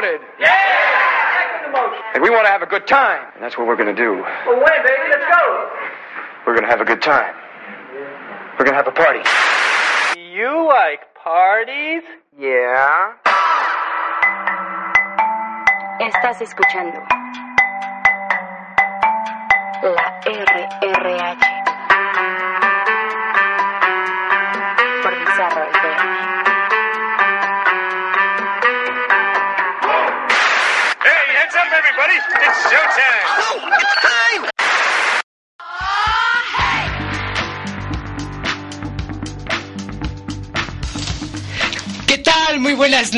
we want to get. Yeah! And we want to have a good time. And that's what we're going to do. Well, when, baby? Let's go. We're going to have a good time. We're going to have a party. You like parties? Yeah. Estás escuchando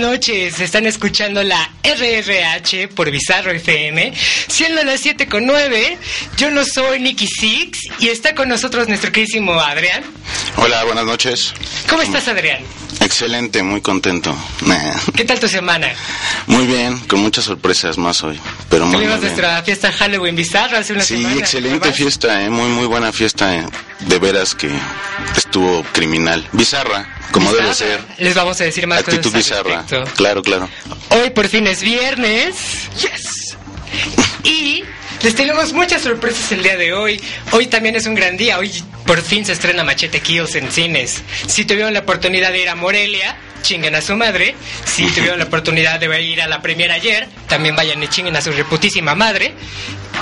noches. Están escuchando la RRH por Bizarro FM, siendo las 7 con 9. Yo no soy Nicky Six y está con nosotros nuestro queridísimo Adrián. Hola, buenas noches. ¿Cómo estás, Adrián? Excelente, muy contento. ¿Qué tal tu semana? Muy bien, con muchas sorpresas más hoy, pero muy, muy Tuvimos bien. nuestra fiesta Halloween hace una Sí, semana. excelente fiesta, eh, muy muy buena fiesta, eh. de veras que estuvo criminal, bizarra, como debe Bizarra. ser. Les vamos a decir más Actitud cosas al bizarra, claro, claro. Hoy por fin es viernes. Yes. Y les tenemos muchas sorpresas el día de hoy. Hoy también es un gran día. Hoy por fin se estrena Machete Kills en cines. Si tuvieron la oportunidad de ir a Morelia, chinguen a su madre. Si tuvieron la oportunidad de ir a la premiera ayer, también vayan y chinguen a su reputísima madre.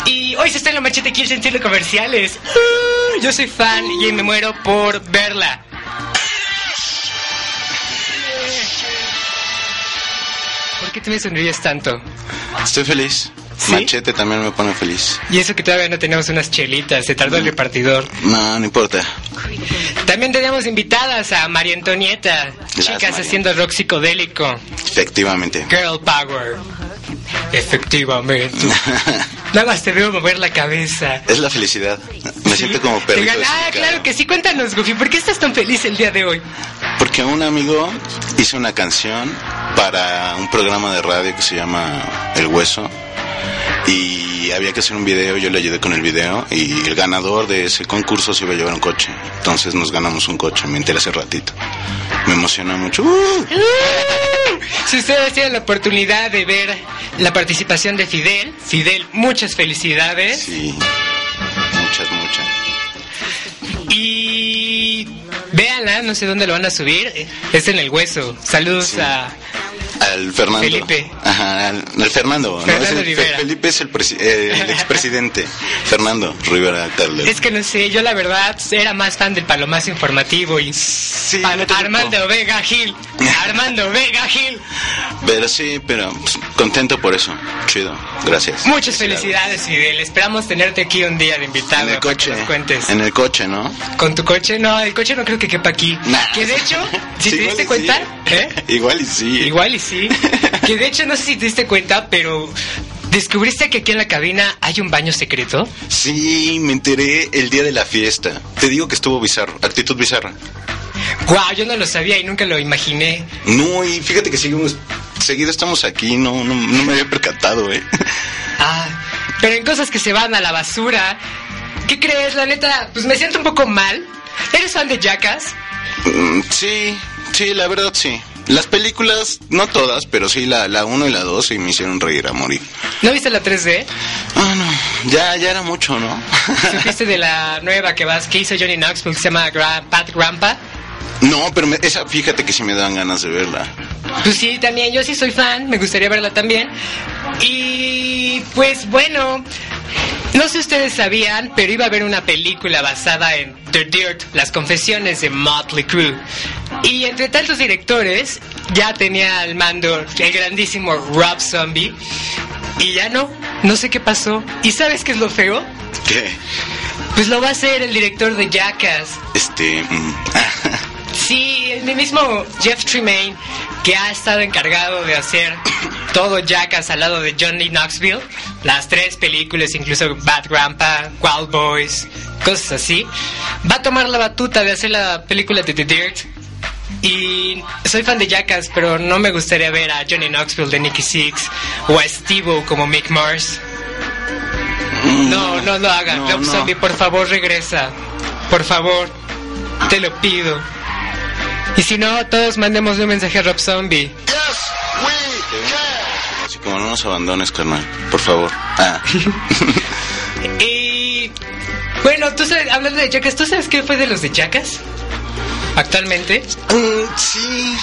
Y hoy se estrena Machete Kills en cines comerciales. Uh, yo soy fan y me muero por verla. ¿Por qué te me sonríes tanto? Estoy feliz. ¿Sí? Machete también me pone feliz. Y eso que todavía no tenemos unas chelitas, se tardó el repartidor. No, no importa. También tenemos invitadas a María Antonieta, Las chicas María. haciendo rock psicodélico, Efectivamente. girl power. Efectivamente. Nada más te veo mover la cabeza. Es la felicidad. Me siento como perrito. Ah, claro que sí. Cuéntanos, Goofy, ¿por qué estás tan feliz el día de hoy? Porque un amigo hizo una canción para un programa de radio que se llama El Hueso y había que hacer un video, yo le ayudé con el video y el ganador de ese concurso se iba a llevar un coche. Entonces nos ganamos un coche, me enteré hace ratito. Me emociona mucho. ¡Uh! Si ustedes tienen la oportunidad de ver la participación de Fidel, Fidel, muchas felicidades. Sí, muchas, muchas. Y véanla, no sé dónde lo van a subir. Es en el hueso. Saludos Sí. a. Al Fernando. Felipe. Ajá, al, al Fernando. ¿no? Fernando Es el- Rivera. Felipe es el, eh, el expresidente. Fernando Rivera Calderón. Es que no sé, yo la verdad era más fan del palomazo informativo y. Sí, Ar- no Armando. Vega Gil. Armando Vega Gil. Pero sí, pero pues, contento por eso. Chido. Gracias. Muchas felicidades, Fidel. Esperamos tenerte aquí un día de invitado En el para que coche. nos cuentes. En el coche, ¿no? ¿Con tu coche? No, el coche no creo que quepa aquí. Nah. Que de hecho, si Sí, te diste cuenta, sí. ¿Eh? Igual y sí. Igual y sí. Que de hecho, no sé si te diste cuenta, pero ¿descubriste que aquí en la cabina hay un baño secreto? Sí, me enteré el día de la fiesta. Te digo que estuvo bizarro, actitud bizarra. Guau, yo no lo sabía y nunca lo imaginé. No, y fíjate que seguimos, seguido estamos aquí, no, no, no me había percatado, eh. Ah, pero en cosas que se van a la basura. ¿Qué crees? La neta, pues me siento un poco mal. ¿Eres fan de Jackass? Mm, Sí, sí, la verdad sí. Las películas, no todas, pero sí la, la 1 y la 2 sí me hicieron reír a morir. ¿No viste la 3D? Ah, no, ya, ya era mucho, ¿no? ¿Supiste de la nueva que vas, que hizo Johnny Knoxville, que se llama Gra- Pat Grampa? No, pero me- esa, fíjate que sí me dan ganas de verla. Pues sí, también, yo sí soy fan, me gustaría verla también. Y pues bueno, no sé si ustedes sabían, pero iba a haber una película basada en The Dirt, las confesiones de Motley Crue. Y entre tantos directores, ya tenía al mando el grandísimo Rob Zombie. Y ya no, no sé qué pasó. ¿Y sabes qué es lo feo? ¿Qué? Pues lo va a hacer el director de Jackass. Este... mm, Sí, el mismo Jeff Tremaine, que ha estado encargado de hacer todo Jackass al lado de Johnny Knoxville, las tres películas, incluso Bad Grandpa, Wild Boys, cosas así, va a tomar la batuta de hacer la película de The Dirt. Y soy fan de Jackass, pero no me gustaría ver a Johnny Knoxville de Nicky Six o a Steve como Mick Mars. No, no lo hagan. No, no. Zombie, por favor, regresa. Por favor, te lo pido. Y si no, todos mandemos un mensaje a Rob Zombie. Así como no nos abandones, carnal. Por favor. Ah. Y bueno, tú sabes, hablando de Jackas, ¿tú sabes qué fue de los de Jackas? Actualmente. Mm, sí,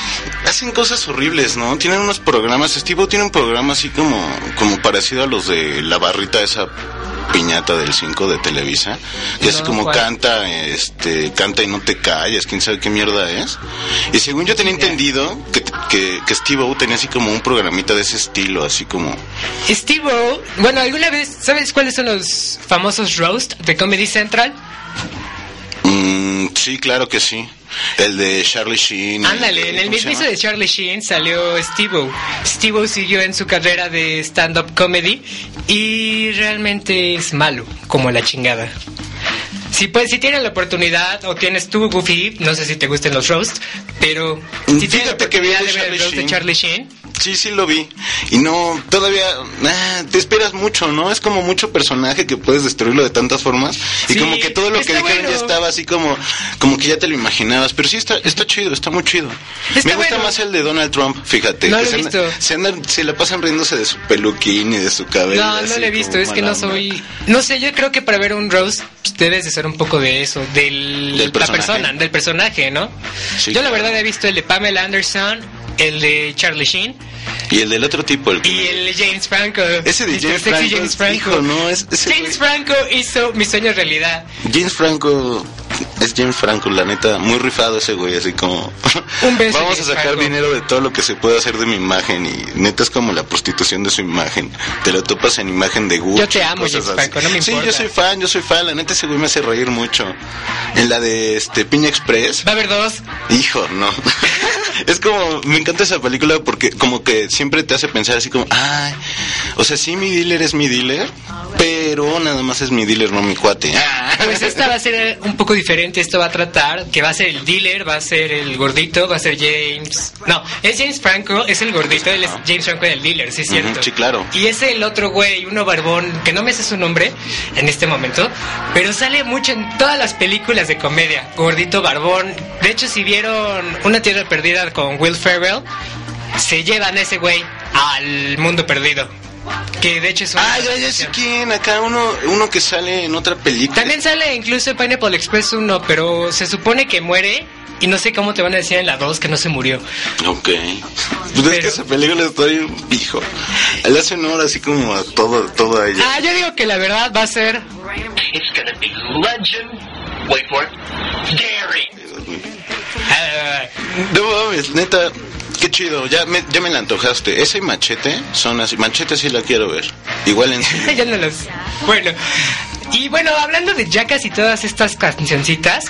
hacen cosas horribles, ¿no? Tienen unos programas, Steve tiene un programa así como, como parecido a los de la barrita esa piñata del 5 de Televisa, que así como ¿cuál? canta, este, canta y no te calles, quién sabe qué mierda es. Y según yo tenía entendido que, que, que Steve O tenía así como un programita de ese estilo, así como, Steve O, bueno, ¿alguna vez sabes cuáles son los famosos roast de Comedy Central? mm, sí, claro que sí. El de Charlie Sheen. Ándale, en el ¿cómo se mismo de Charlie Sheen salió Steve O. Steve siguió en su carrera de stand-up comedy y realmente es malo, como la chingada. Si, pues, si tienes la oportunidad o tienes tú, Goofy, no sé si te gusten los roasts, pero si tienes la que vi de ver el roast de. Charlie Sheen, Sí, sí lo vi. Y no, todavía ah, te esperas mucho, ¿no? Es como mucho personaje que puedes destruirlo de tantas formas. Y Sí, como que todo lo que dijeron bueno. ya estaba así como, como que ya te lo imaginabas. Pero sí está, está chido, está muy chido. Está Me gusta bueno. más el de Donald Trump, fíjate. No lo he se, visto. Se, andan- se la pasan riéndose de su peluquín y de su cabello. No, no lo he visto, es que no onda. soy... No sé, yo creo que para ver un roast pues, debes de ser un poco de eso, del, Del la personaje. persona, del personaje, ¿no? Sí, yo la verdad he visto el de Pamela Anderson, el de Charlie Sheen Y el del otro tipo, el que- y el de James Franco. Ese de Mr. James Franco, James es- Franco. hijo, no, es- ese James güey- Franco hizo mi sueño realidad. James Franco es James Franco, la neta, muy rifado ese güey, así como Un beso, vamos a sacar Franco. dinero de todo lo que se puede hacer de mi imagen y neta es como la prostitución de su imagen. Te lo topas en imagen de Gucci. Yo te amo, James así. Franco, no me Sí, importa. yo soy fan, yo soy fan, la neta ese güey me hace reír mucho. En la de este Piña Express, Va a haber dos. hijo, no. es como me encanta esa película porque como que siempre te hace pensar así como, ay, o sea, sí mi dealer es mi dealer, pero nada más es mi dealer, no mi cuate. Pues esta va a ser un poco diferente. Esto va a tratar que va a ser el dealer, va a ser el gordito, va a ser James. No, es James Franco, es el gordito, él es James Franco el dealer, sí es cierto. Ujú, sí, claro. Y es el otro güey, uno barbón, que no me sé su nombre en este momento, pero sale mucho en todas las películas de comedia. Gordito barbón. De hecho, si vieron Una Tierra Perdida con Will Ferrell, se llevan a ese güey al mundo perdido. Que de hecho es una Ah, ya, ya sé quién, acá uno, uno que sale en otra película. también sale incluso en Pineapple Express 1, pero se supone que muere y no sé cómo te van a decir en la 2 que no se murió. Ok. Pues es Pero- que esa película está bien, hijo. Le hace honor así como a todo, todo a ella. Ah, yo digo que la verdad va a ser... It's gonna be legend. Wait for it. Gary. No mames, neta, qué chido. Ya me, ya me la antojaste. Ese machete son así. Machete sí la quiero ver. Igual en ya no los... Bueno, y bueno, hablando de Jackass y todas estas cancioncitas,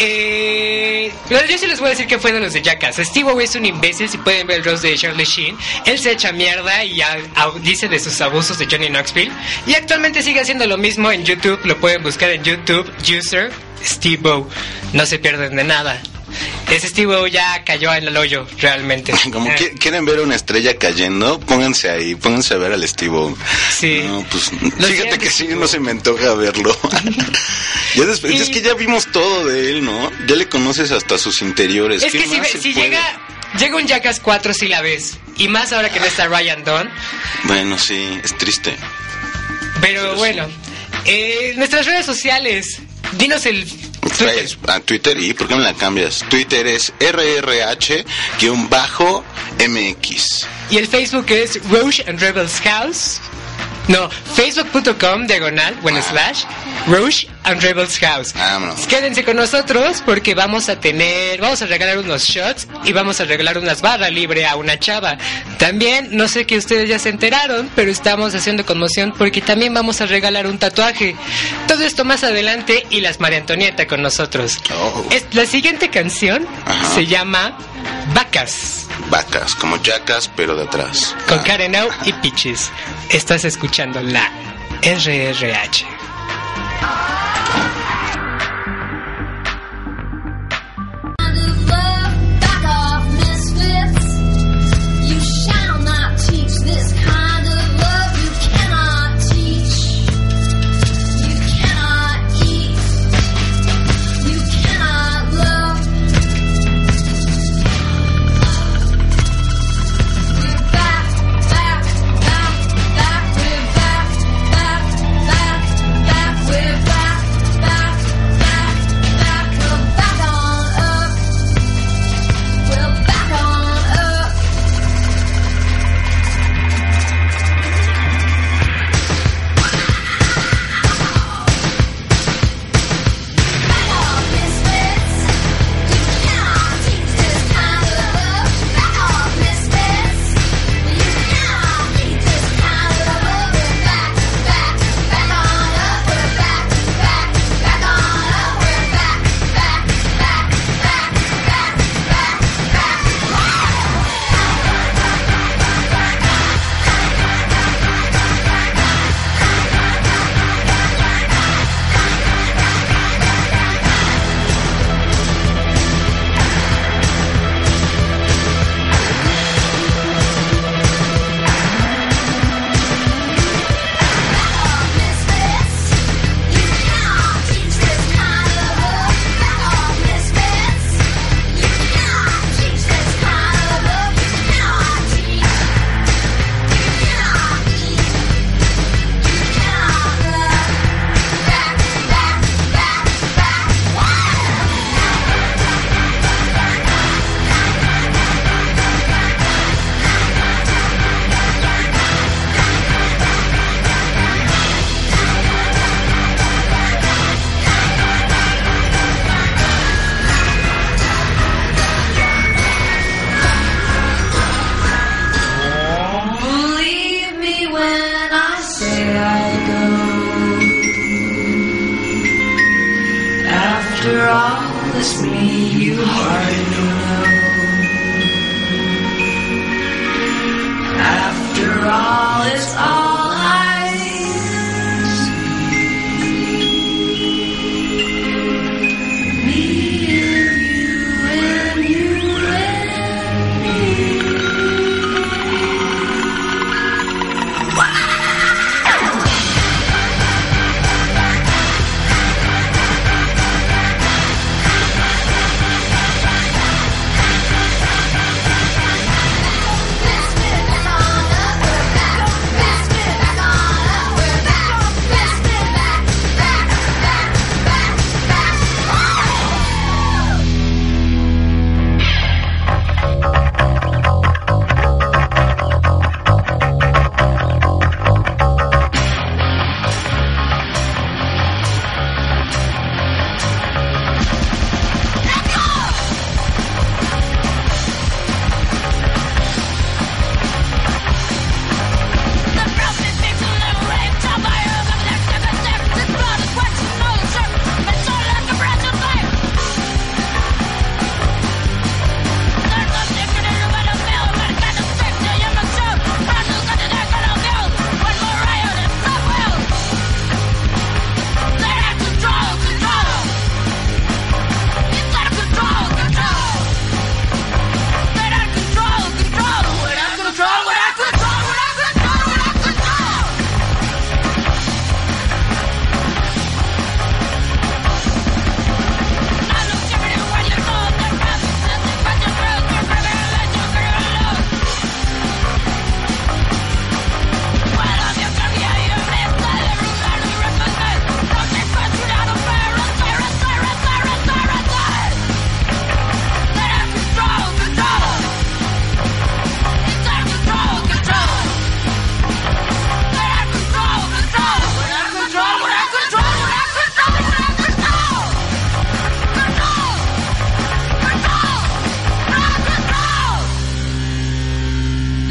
eh, yo sí les voy a decir que fue de los de Jackass. Steve es un imbécil, si pueden ver el roast de Charlie Sheen. Él se echa mierda y a- dice de sus abusos de Johnny Knoxville. Y actualmente sigue haciendo lo mismo en YouTube, lo pueden buscar en YouTube, User Steve O. No se pierden de nada. Ese Steve O ya cayó en el hoyo, realmente. Como que- quieren ver una estrella cayendo, pónganse ahí, pónganse a ver al Steve Sí. No, pues Lo fíjate que sí, no se me antoja verlo. ya después, Y- Es que ya vimos todo de él, ¿no? Ya le conoces hasta sus interiores. Es ¿Qué que si, ve- llega, llega un Jackass 4 si la ves. Y más ahora que no está Ryan Dunn. Bueno, sí, es triste. Pero bueno, eh, nuestras redes sociales. Dinos el Twitter. A Twitter y ¿por qué me la cambias? Twitter es RRH-MX. Y el Facebook es Roche and Rebels House. No, facebook.com diagonal, bueno, slash, Roche and Rebels House. Vámonos. Quédense con nosotros porque vamos a tener, vamos a regalar unos shots y vamos a regalar unas barras libre a una chava. También, no sé que ustedes ya se enteraron, pero estamos haciendo conmoción porque también vamos a regalar un tatuaje. Todo esto más adelante y las María Antonieta con nosotros. Oh. Es- la siguiente canción Ajá. se llama Vacas Vacas, como yacas, pero de atrás. con Ah. Karen O y Pichis. Estás escuchando la RRH.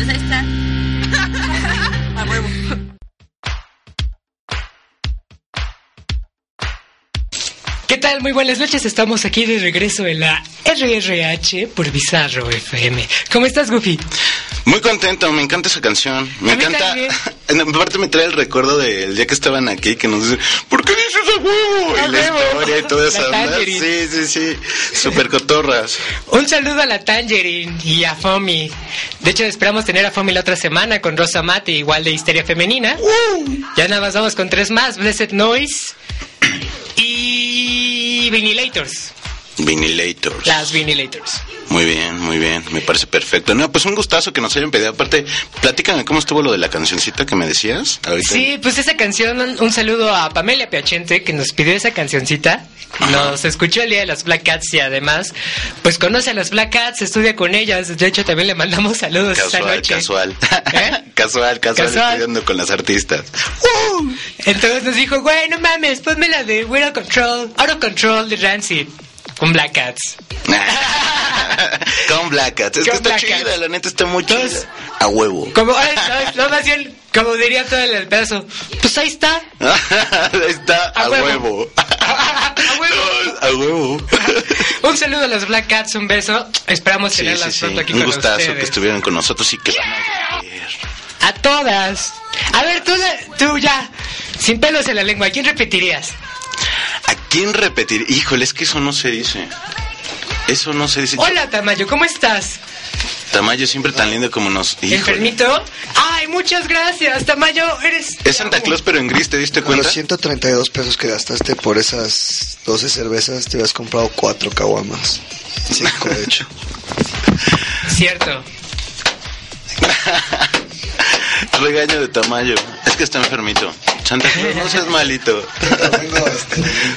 Pues ahí está. A huevo. ¿Qué tal? Muy buenas noches. Estamos aquí de regreso en la RRH por Bizarro FM. ¿Cómo estás, Goofy? Muy contento, me encanta esa canción. Me A encanta. Aparte me trae el recuerdo del día que estaban aquí que nos dicen, ¿por qué dices a huevo? Y la historia y toda esa. Sí, sí, sí. Super cotorras. Un saludo a la Tangerine y a Fomi. De hecho, esperamos tener a Fomi la otra semana con Rosa Mate, igual de Histeria Femenina. Ya nada más vamos con tres más: Blessed Noise y Vinilators. Las Vinilators. Muy bien, muy bien. Me parece perfecto. No, pues un gustazo que nos hayan pedido. Aparte, platícame cómo estuvo lo de la cancioncita que me decías. Ahorita. Sí, pues esa canción, un, saludo a Pamela Piachente que nos pidió esa cancioncita. Nos escuchó el día de las Black Cats y además, pues conoce a las Black Cats, estudia con ellas. De hecho, también le mandamos saludos esta Casual, noche. casual. ¿Eh? casual, casual, Casual. estudiando con las artistas. Entonces nos dijo, güey, no mames, ponme la de We're Out of Control, Out of Control de Rancid. Con Black Cats. Con Black Cats. Es Con que está Black chida, Cats. la neta está muy chida. Entonces- A huevo. Como, ay, no, como diría todo el pedazo, pues ahí está. Ahí está, a, A huevo. huevo. A huevo. A huevo. Un saludo a las Black Cats, un beso. Esperamos Sí, tenerlas sí, sí. pronto aquí Un con gustazo ustedes. que estuvieron con nosotros y que van a ver. A todas. A ver, tú, tú ya, sin pelos en la lengua, ¿a quién repetirías? ¿A quién repetir? Híjole, es que eso no se dice. Eso no se dice. Hola, Tamayo, ¿cómo estás? Tamayo siempre tan lindo como nos. Híjole. ¿Enfermito? Ay, muchas gracias, Tamayo, eres... Es Santa Claus, pero en gris, ¿te diste Con cuenta? los 132 pesos que gastaste por esas 12 cervezas, te habías comprado 4 caguamas. 5 de hecho. Cierto. Regaño de Tamayo. Es que está enfermito. Santa Claus, no seas malito.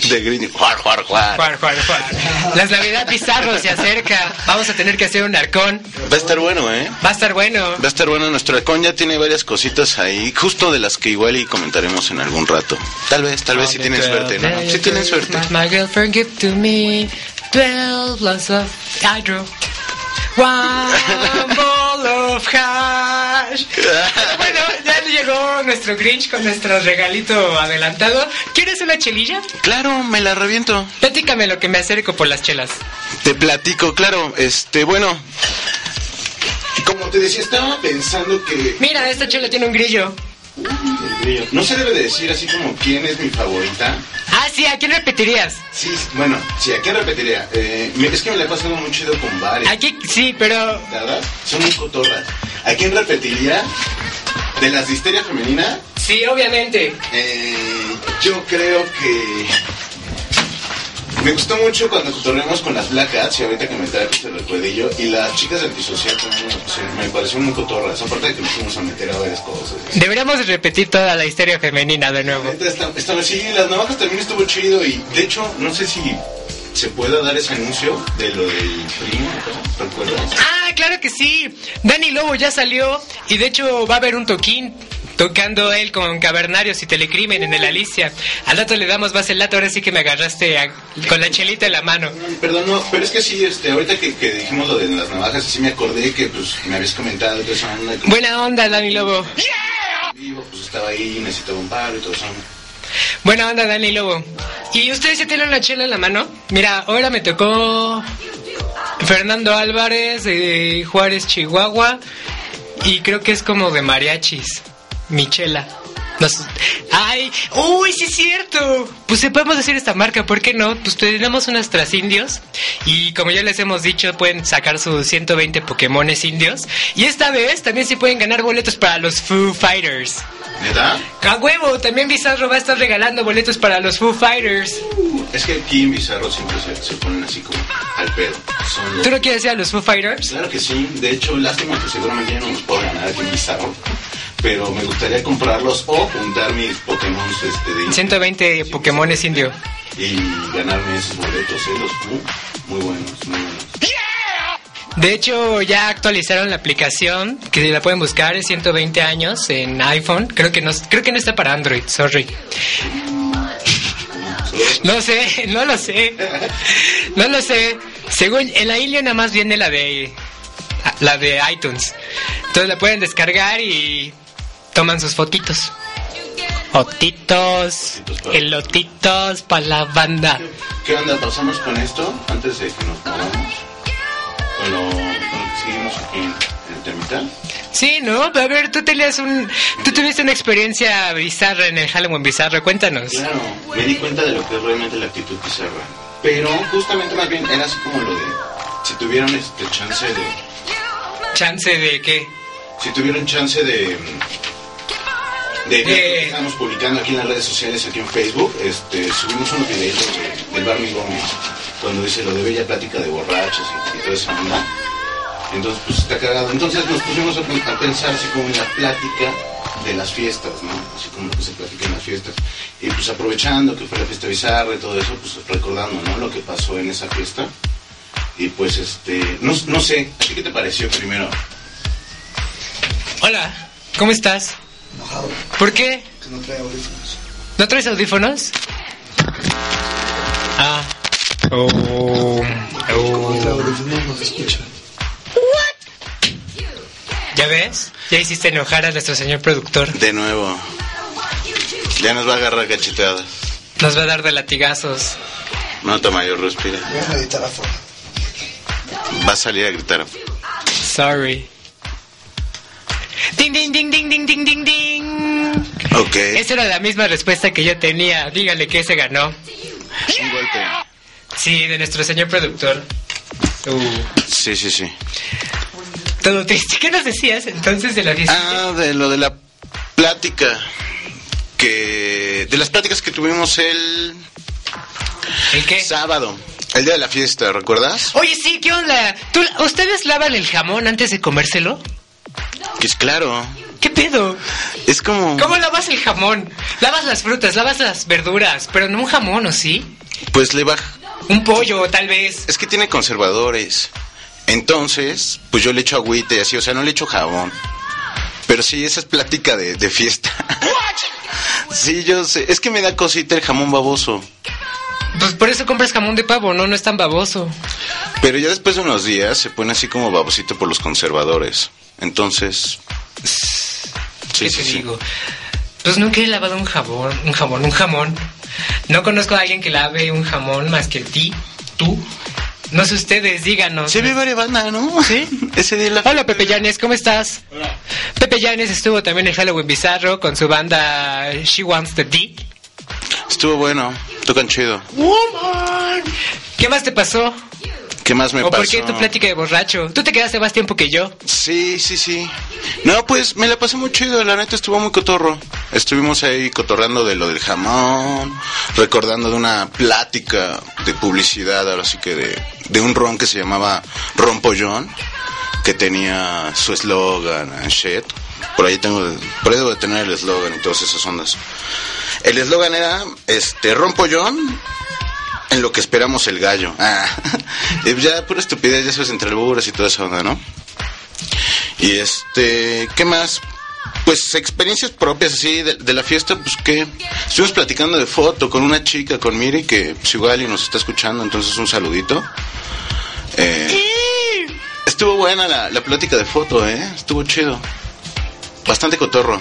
De gris. Juar, juar, juar. Juar, juar, juar. Las Navidad Bizarro se acerca. Vamos a tener que hacer un arcón. Va a estar bueno, ¿eh? Va a estar bueno. Va a estar bueno. Nuestro halcón ya tiene varias cositas ahí, justo de las que igual y comentaremos en algún rato. Tal vez, tal vez si tienen suerte, ¿no? Si tienen suerte. My girlfriend give to me 12 blunts of hydro. One ball of bueno, ya, llegó nuestro Grinch con nuestro regalito adelantado. ¿Quieres una chelilla? Claro, me la reviento. Platícame lo que me acerco por las chelas. Te platico, claro. Este, bueno. Como te decía, estaba pensando que. Mira, esta chela tiene un grillo. No se debe de decir así como quién es mi favorita. Ah, sí, ¿a quién repetirías? Sí, bueno, sí, ¿a quién repetiría? Eh, me- es que me la he pasado muy chido con varios. Aquí, sí, pero... ¿Verdad? Son muy cotorras. ¿A quién repetiría? ¿De las de histeria femenina? Sí, obviamente. Eh, yo creo que... Me gustó mucho cuando cotorreamos con las Black Cats y ahorita que me trae el recuerdillo. Y las chicas del también me, me parecieron muy cotorras. Aparte de que nos fuimos a meter a varias cosas. Deberíamos de repetir toda la histeria femenina de nuevo. Neta, está- está- sí, las navajas también estuvo chido y de hecho no sé si se pueda dar ese anuncio de lo del primo, ¿no? ¿recuerdas? Ah, claro que sí. Dani Lobo ya salió y de hecho va a haber un toquín tocando él con Cavernarios y Telecrimen en el Alicia. Al rato le damos más el lato, ahora sí que me agarraste a- con la chelita en la mano. Perdón, no, pero es que sí, este, ahorita que, que dijimos lo de las navajas, sí me acordé que pues me habías comentado que que Buena onda, Dani Lobo. vivo, pues estaba ahí, necesitaba un paro y todo eso. Buena onda, Dani Lobo. ¿Y ustedes ya tienen una chela en la mano? Mira, ahora me tocó Fernando Álvarez de Juárez, Chihuahua. Y creo que es como de mariachis. Michela. Nos... ¡Ay! ¡Uy, sí es cierto! Pues si podemos decir esta marca, ¿por qué no? Pues tenemos unos indios y como ya les hemos dicho, pueden sacar sus 120 Pokémones indios. Y esta vez también se pueden ganar boletos para los Foo Fighters. ¿Neta? ¡A huevo! También Bizarro va a estar regalando boletos para los Foo Fighters. Es que aquí en Bizarro siempre se, se ponen así como al pedo. Son los- ¿Tú no quieres ir a los Foo Fighters? Claro que sí, de hecho, lástima que seguramente ya no nos puedo ganar aquí en Bizarro. Pero me gustaría comprarlos o juntar mis Pokémon este, de 120 Pokémones indio. y ganarme esos boletos, ¿eh? Los. Muy buenos, muy buenos. De hecho, ya actualizaron la aplicación, que la pueden buscar en 120 años en iPhone. Creo que no, creo que no está para Android, sorry. No sé, no lo sé. No lo sé. Según en la Ilio nada más viene la de la de iTunes. Entonces la pueden descargar y toman sus fotitos. Fotitos, elotitos para la banda. ¿Qué onda? ¿Pasamos con esto antes de que nos movamos? Bueno, bueno, seguimos aquí en el temita. Sí, ¿no? A ver, tú tenías un... Tú tuviste una experiencia bizarra en el Halloween bizarro, cuéntanos. Claro, me di cuenta de lo que es realmente la actitud bizarra. Pero justamente más bien era así como lo de si tuvieron este chance de ¿Chance de qué? si tuvieron chance de de, De- que estamos publicando aquí en las redes sociales, aquí en Facebook, este, subimos unos videos de- del Barney Gómez, cuando dice lo de bella plática de borrachos y, y toda esa onda. Entonces, pues está cagado. Entonces nos pusimos a, pen- a pensar así como en la plática de las fiestas, ¿no? Así como que se platica en las fiestas. Y pues aprovechando que fue la fiesta bizarra y todo eso, pues recordando, ¿no? Lo que pasó en esa fiesta. Y pues, este, no, no sé, ¿a ti qué te pareció primero? Hola, ¿cómo estás? Enojado, ¿Por qué? que no trae audífonos. ¿No traes audífonos? Ah. Oh. No trae Oh. audífonos, no se escucha. ¿Ya ves? Ya hiciste enojar a nuestro señor productor. De nuevo. Ya nos va a agarrar cacheteadas. Nos va a dar de latigazos. Nota mayor, respira. Voy a meditar afuera. Va a salir a gritar. Sorry. Ding, ding, ding, ding, ding, ding, ding, ding. Ok. Esa era la misma respuesta que yo tenía. Dígale que se ganó. Un golpe. Sí, de nuestro señor productor. Uh, Sí, sí, sí. todo triste. ¿Qué nos decías entonces de la fiesta? Ah, de lo de la plática. Que. De las pláticas que tuvimos el ¿El qué? sábado. El día de la fiesta, ¿recuerdas? Oye, sí, ¿qué onda? ¿Tú- ¿Ustedes lavan el jamón antes de comérselo? Que es claro. ¿Qué pedo? Es como. ¿Cómo lavas el jamón? Lavas las frutas, lavas las verduras, pero no un jamón, ¿o sí? Pues le baja. Un pollo, tal vez. Es que tiene conservadores. Entonces, pues yo le echo agüita y así, o sea, no le echo jabón. Pero sí, esa es plática de, de fiesta. sí, yo sé. Es que me da cosita el jamón baboso. Pues por eso compras jamón de pavo, ¿no? No es tan baboso. Pero ya después de unos días se pone así como babosito por los conservadores. Entonces, Sí, ¿Qué sí, te sí. digo? Pues nunca he lavado un jabón, un jamón, un jamón. No conozco a alguien que lave un jamón más que ti, tú. No sé ustedes, díganos. Se ve varias bandas, ¿no? ¿Sí? Ese día la... Hola Pepe Llanes, ¿cómo estás? Pepe Llanes estuvo también en Halloween Bizarro con su banda She Wants the D. Estuvo bueno, tocan chido. ¿Qué más te pasó? ¿Qué más me ¿O pasó? por qué tu plática de borracho? Tú te quedaste más tiempo que yo. Sí, sí, sí. No, pues me la pasé muy chido, la neta estuvo muy cotorro. Estuvimos ahí cotorreando de lo del jamón, recordando de una plática de publicidad, ahora sí que de, de un ron que se llamaba Ron Pollón, que tenía su eslogan, and shit. Por ahí tengo, por ahí debo de tener el eslogan y todas esas ondas. El eslogan era, este, Ron Pollón, en lo que esperamos el gallo. Ah, y ya pura estupidez, ya sabes, entre albures y toda esa onda, ¿no? Y este, ¿qué más? Pues experiencias propias así de, de la fiesta, pues que estuvimos platicando de foto con una chica, con Miri, que pues, igual y nos está escuchando, entonces un saludito. Eh, estuvo buena la, la plática de foto, ¿eh? Estuvo chido. Bastante cotorro.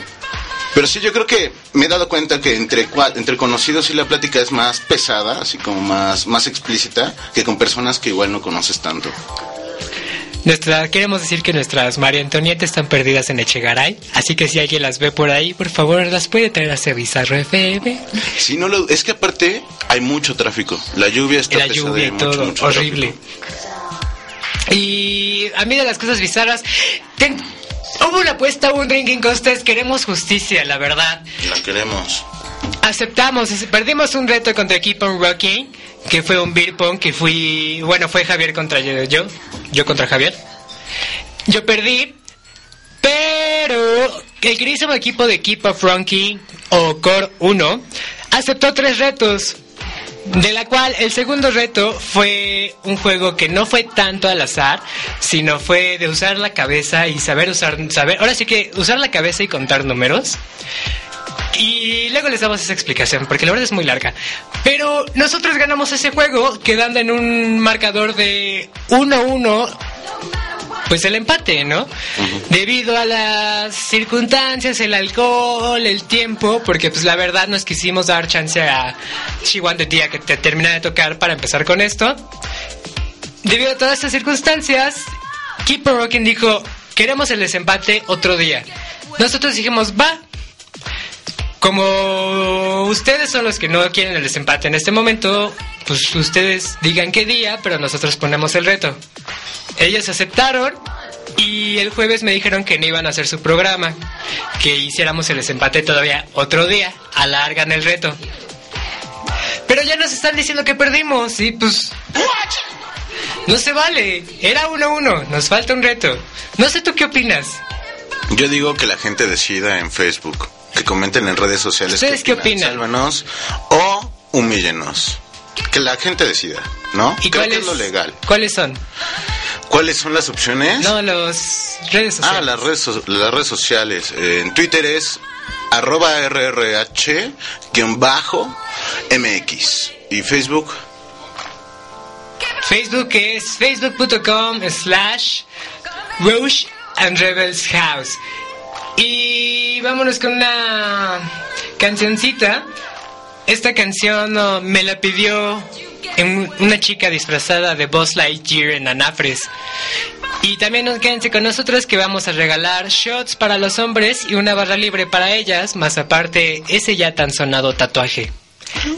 Pero sí, yo creo que me he dado cuenta que entre, entre conocidos sí la plática es más pesada, así como más, más explícita, que con personas que igual no conoces tanto. Nuestra, queremos decir que nuestras María Antonieta están perdidas en Echegaray, así que si alguien las ve por ahí, por favor las puede traer a Bizarro FM. Sí, no lo, es que aparte hay mucho tráfico. La lluvia está Y la pesada lluvia y mucho, todo, mucho horrible. Y a mí de las cosas bizarras, ten- hubo una apuesta, hubo un drinking contest, queremos justicia, la verdad. La queremos. Aceptamos, perdimos un reto contra Keep on Rocking, que fue un beer pong que fui, bueno, fue Javier contra yo, yo, yo contra Javier. Yo perdí, pero el queridísimo equipo de Keep of Rocking, o Core 1, aceptó tres retos. De la cual el segundo reto fue un juego que no fue tanto al azar, sino fue de usar la cabeza y saber usar, saber, ahora sí que usar la cabeza y contar números. Y luego les damos esa explicación, porque la verdad es muy larga. Pero nosotros ganamos ese juego quedando en un marcador de 1-1, pues el empate, ¿no? Debido a las circunstancias, el alcohol, el tiempo, porque pues la verdad nos quisimos dar chance a Chihuahua de día que te termina de tocar para empezar con esto. Debido a todas estas circunstancias, Keep on Rocking dijo, queremos el desempate otro día. Nosotros dijimos, va, como ustedes son los que no quieren el desempate en este momento, pues ustedes digan qué día, pero nosotros ponemos el reto. Ellos aceptaron y el jueves me dijeron que no iban a hacer su programa, que hiciéramos el desempate todavía otro día, alargan el reto. Pero ya nos están diciendo que perdimos y pues... No se vale, era 1-1, nos falta un reto. No sé tú qué opinas. Yo digo que la gente decida en Facebook, que comenten en redes sociales. ¿Ustedes qué opinan? Sálvanos o humíllenos. Que la gente decida, ¿no? ¿Y Creo que es lo legal. ¿Cuáles son? ¿Cuáles son las opciones? No, las redes sociales. Ah, las redes, so- las redes sociales. Eh, en Twitter es arroba rrh-mx. Y Facebook, Facebook es facebook.com slash Roche and Rebels House. Y vámonos con una cancioncita. Esta canción oh, me la pidió en- una chica disfrazada de Buzz Lightyear en Anafres. Y también nos- quédense con nosotros que vamos a regalar shots para los hombres y una barra libre para ellas, más aparte ese ya tan sonado tatuaje.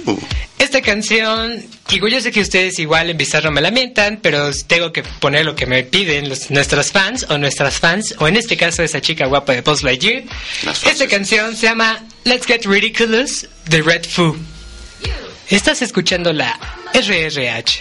uh, Esta canción, digo, yo sé que ustedes igual en Bizarro me lamentan, pero tengo que poner lo que me piden los, nuestras fans o nuestras fans, o en este caso esa chica guapa de Buzz Lightyear. Esta canción se llama Let's Get Ridiculous de Red Foo. Estás escuchando la RRH.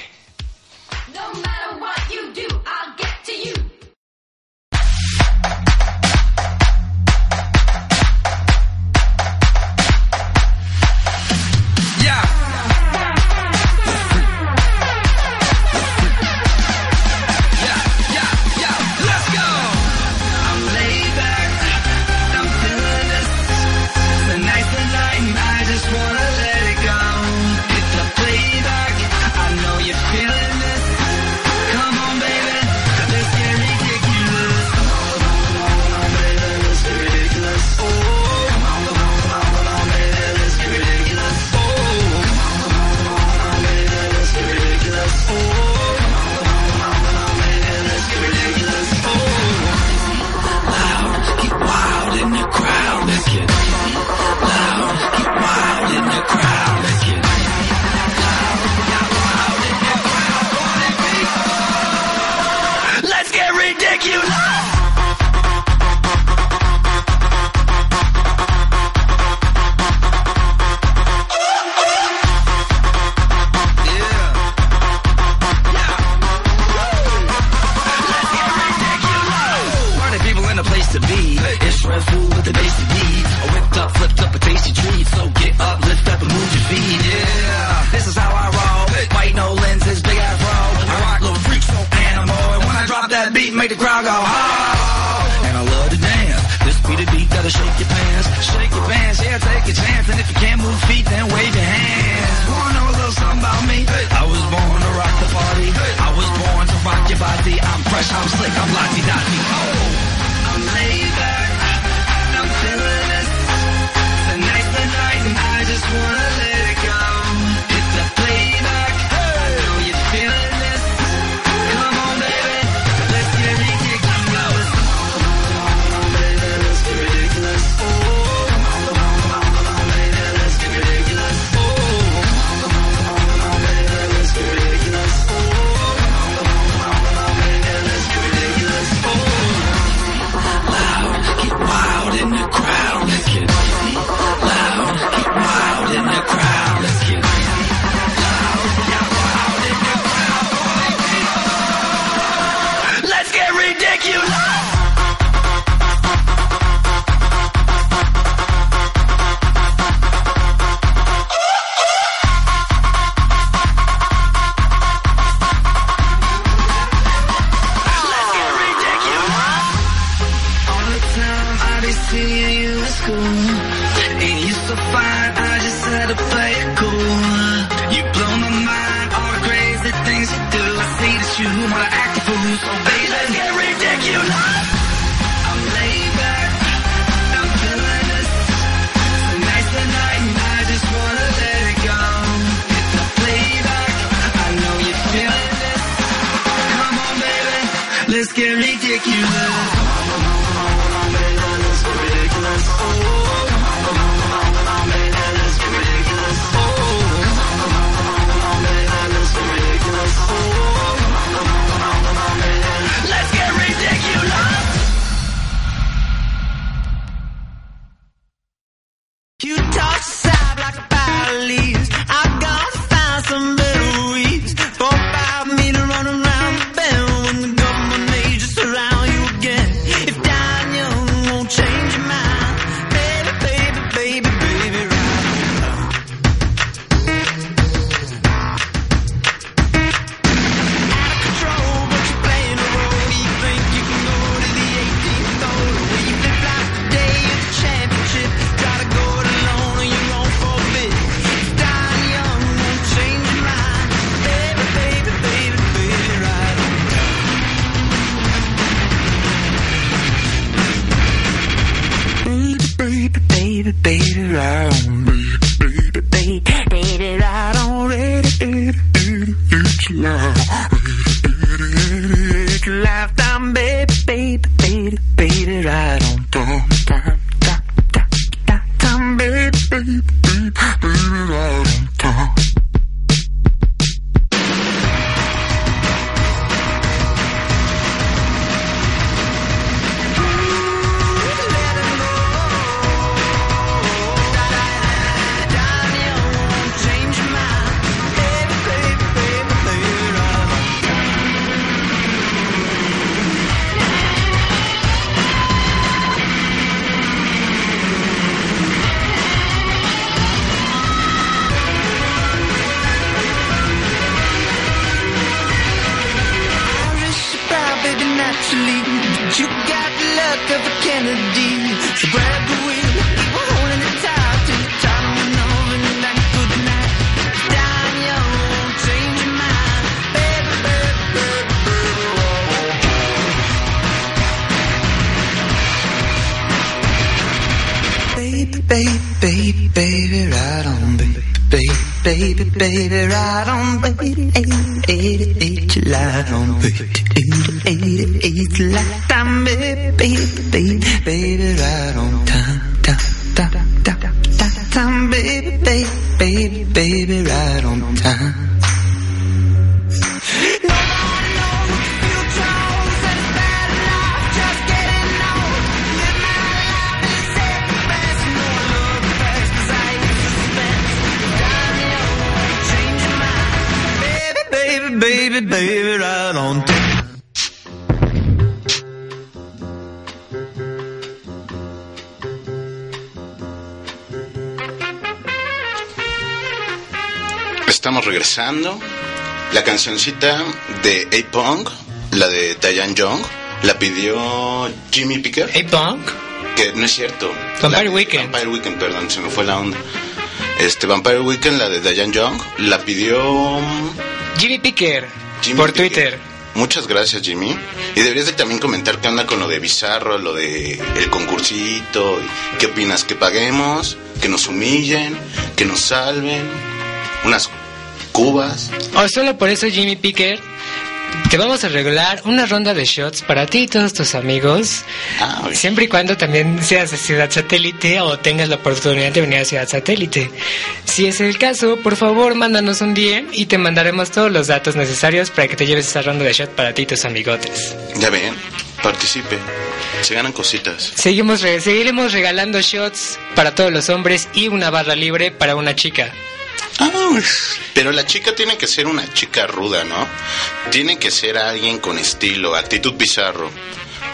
make the crowd go, oh! And I love to dance. This beat the beat gotta shake your pants. Shake your pants, yeah, take a chance. And if you can't move feet, then wave your hands. Wanna know a little something about me? I was born to rock the party. I was born to rock your body. I'm fresh, I'm slick, I'm lotty-dotty. Oh! baby, baby, right on, baby, 88, light on, baby, light. Punk, la de Diane Young, la pidió Jimmy Picker. Hey Punk. Que no es cierto. Vampire Weekend. Vampire Weekend, perdón, se me fue la onda. Este Vampire Weekend, la de Diane Young, la pidió um, Jimmy Picker Jimmy por Twitter. Muchas gracias, Jimmy. Y deberías de también comentar qué onda con lo de Bizarro, lo de el concursito, qué opinas que paguemos, que nos humillen, que nos salven, unas cubas. O solo por eso Jimmy Picker te vamos a regalar una ronda de shots para ti y todos tus amigos. Ah, Siempre y cuando también seas de Ciudad Satélite o tengas la oportunidad de venir a Ciudad Satélite. Si es el caso, por favor, mándanos un DM y te mandaremos todos los datos necesarios para que te lleves esa ronda de shots para ti y tus amigotes. ya ven, participe. Se ganan cositas. Seguimos re- seguiremos regalando shots para todos los hombres y una barra libre para una chica. Pero la chica tiene que ser una chica ruda, ¿no? Tiene que ser alguien con estilo, actitud bizarro.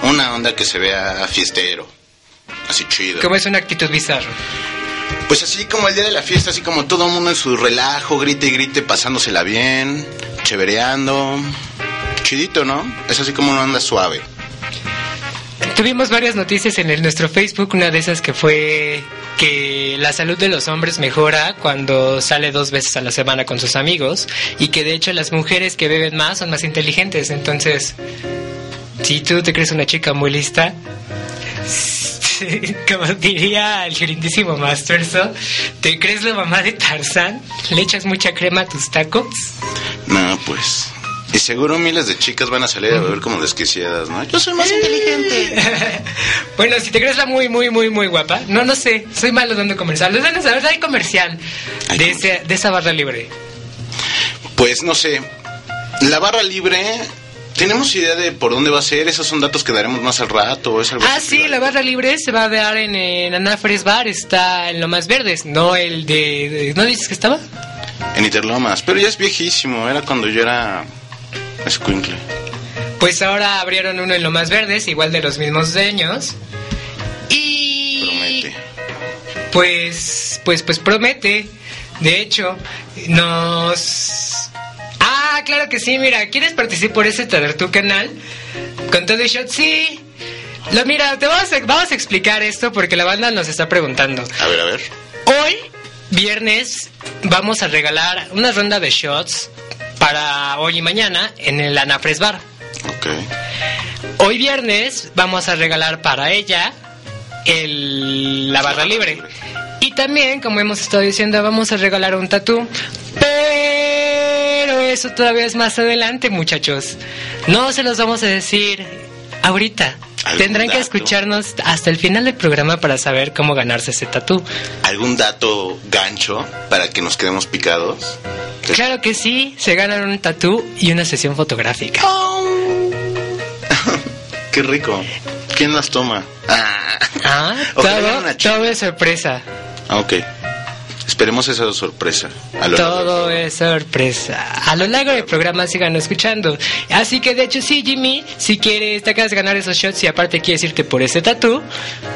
Una onda que se vea fiestero. Así chido. ¿Cómo es una actitud bizarra? Pues así como el día de la fiesta, así como todo el mundo en su relajo, grite y grite, pasándosela bien, chevereando. Chidito, ¿no? Es así como una onda suave. Tuvimos varias noticias en el, nuestro Facebook, una de esas que fue que la salud de los hombres mejora cuando sale dos veces a la semana con sus amigos y que de hecho las mujeres que beben más son más inteligentes. Entonces, si tú te crees una chica muy lista, como diría el grindísimo Masterso, te crees la mamá de Tarzán, le echas mucha crema a tus tacos. No, pues. Y seguro miles de chicas van a salir a beber como desquiciadas, ¿no? Yo soy más inteligente. Bueno, si te crees la muy, muy, muy, muy guapa. No, no sé. Soy malo dando comercial. Les van a saber, hay comercial de, ese- de esa barra libre. Pues no sé. La barra libre. ¿Tenemos idea de por dónde va a ser? ¿Esos son datos que daremos más al rato? ¿O es algo Ah, sí, la barra libre se va a dar en, en Anafres Bar. Está en lo más verdes. No el de, de- ¿No dices que estaba? En Interlomas. Pero ya es viejísimo. Era cuando yo era. Escuincle. Pues ahora abrieron uno en lo más verdes, igual de los mismos dueños. Promete. Pues, pues, pues promete. De hecho, nos... Ah, claro que sí, mira, ¿quieres participar por ese tu canal? Con todo y shot, sí. Lo mira, te vamos a, vamos a explicar esto porque la banda nos está preguntando. A ver, a ver. Hoy, viernes, vamos a regalar una ronda de shots para hoy y mañana en el Anafres Bar. Ok. Hoy viernes vamos a regalar para ella el, la barra libre. Y también, como hemos estado diciendo, vamos a regalar un tatú. Pero eso todavía es más adelante, muchachos. No se los vamos a decir ahorita. ¿Algún Tendrán que escucharnos hasta el final del programa para saber cómo ganarse ese tatú. ¿Algún dato gancho para que nos quedemos picados? Claro que sí, se ganan un tatú y una sesión fotográfica. Qué rico. ¿Quién las toma? Ah, Ah, todo es sorpresa. Ah, ok. Esperemos esa sorpresa. A lo largo Todo es sorpresa. A lo largo del programa sigan escuchando. Así que de hecho sí, Jimmy, si quieres, te acabas de ganar esos shots y aparte quieres irte por ese tatú,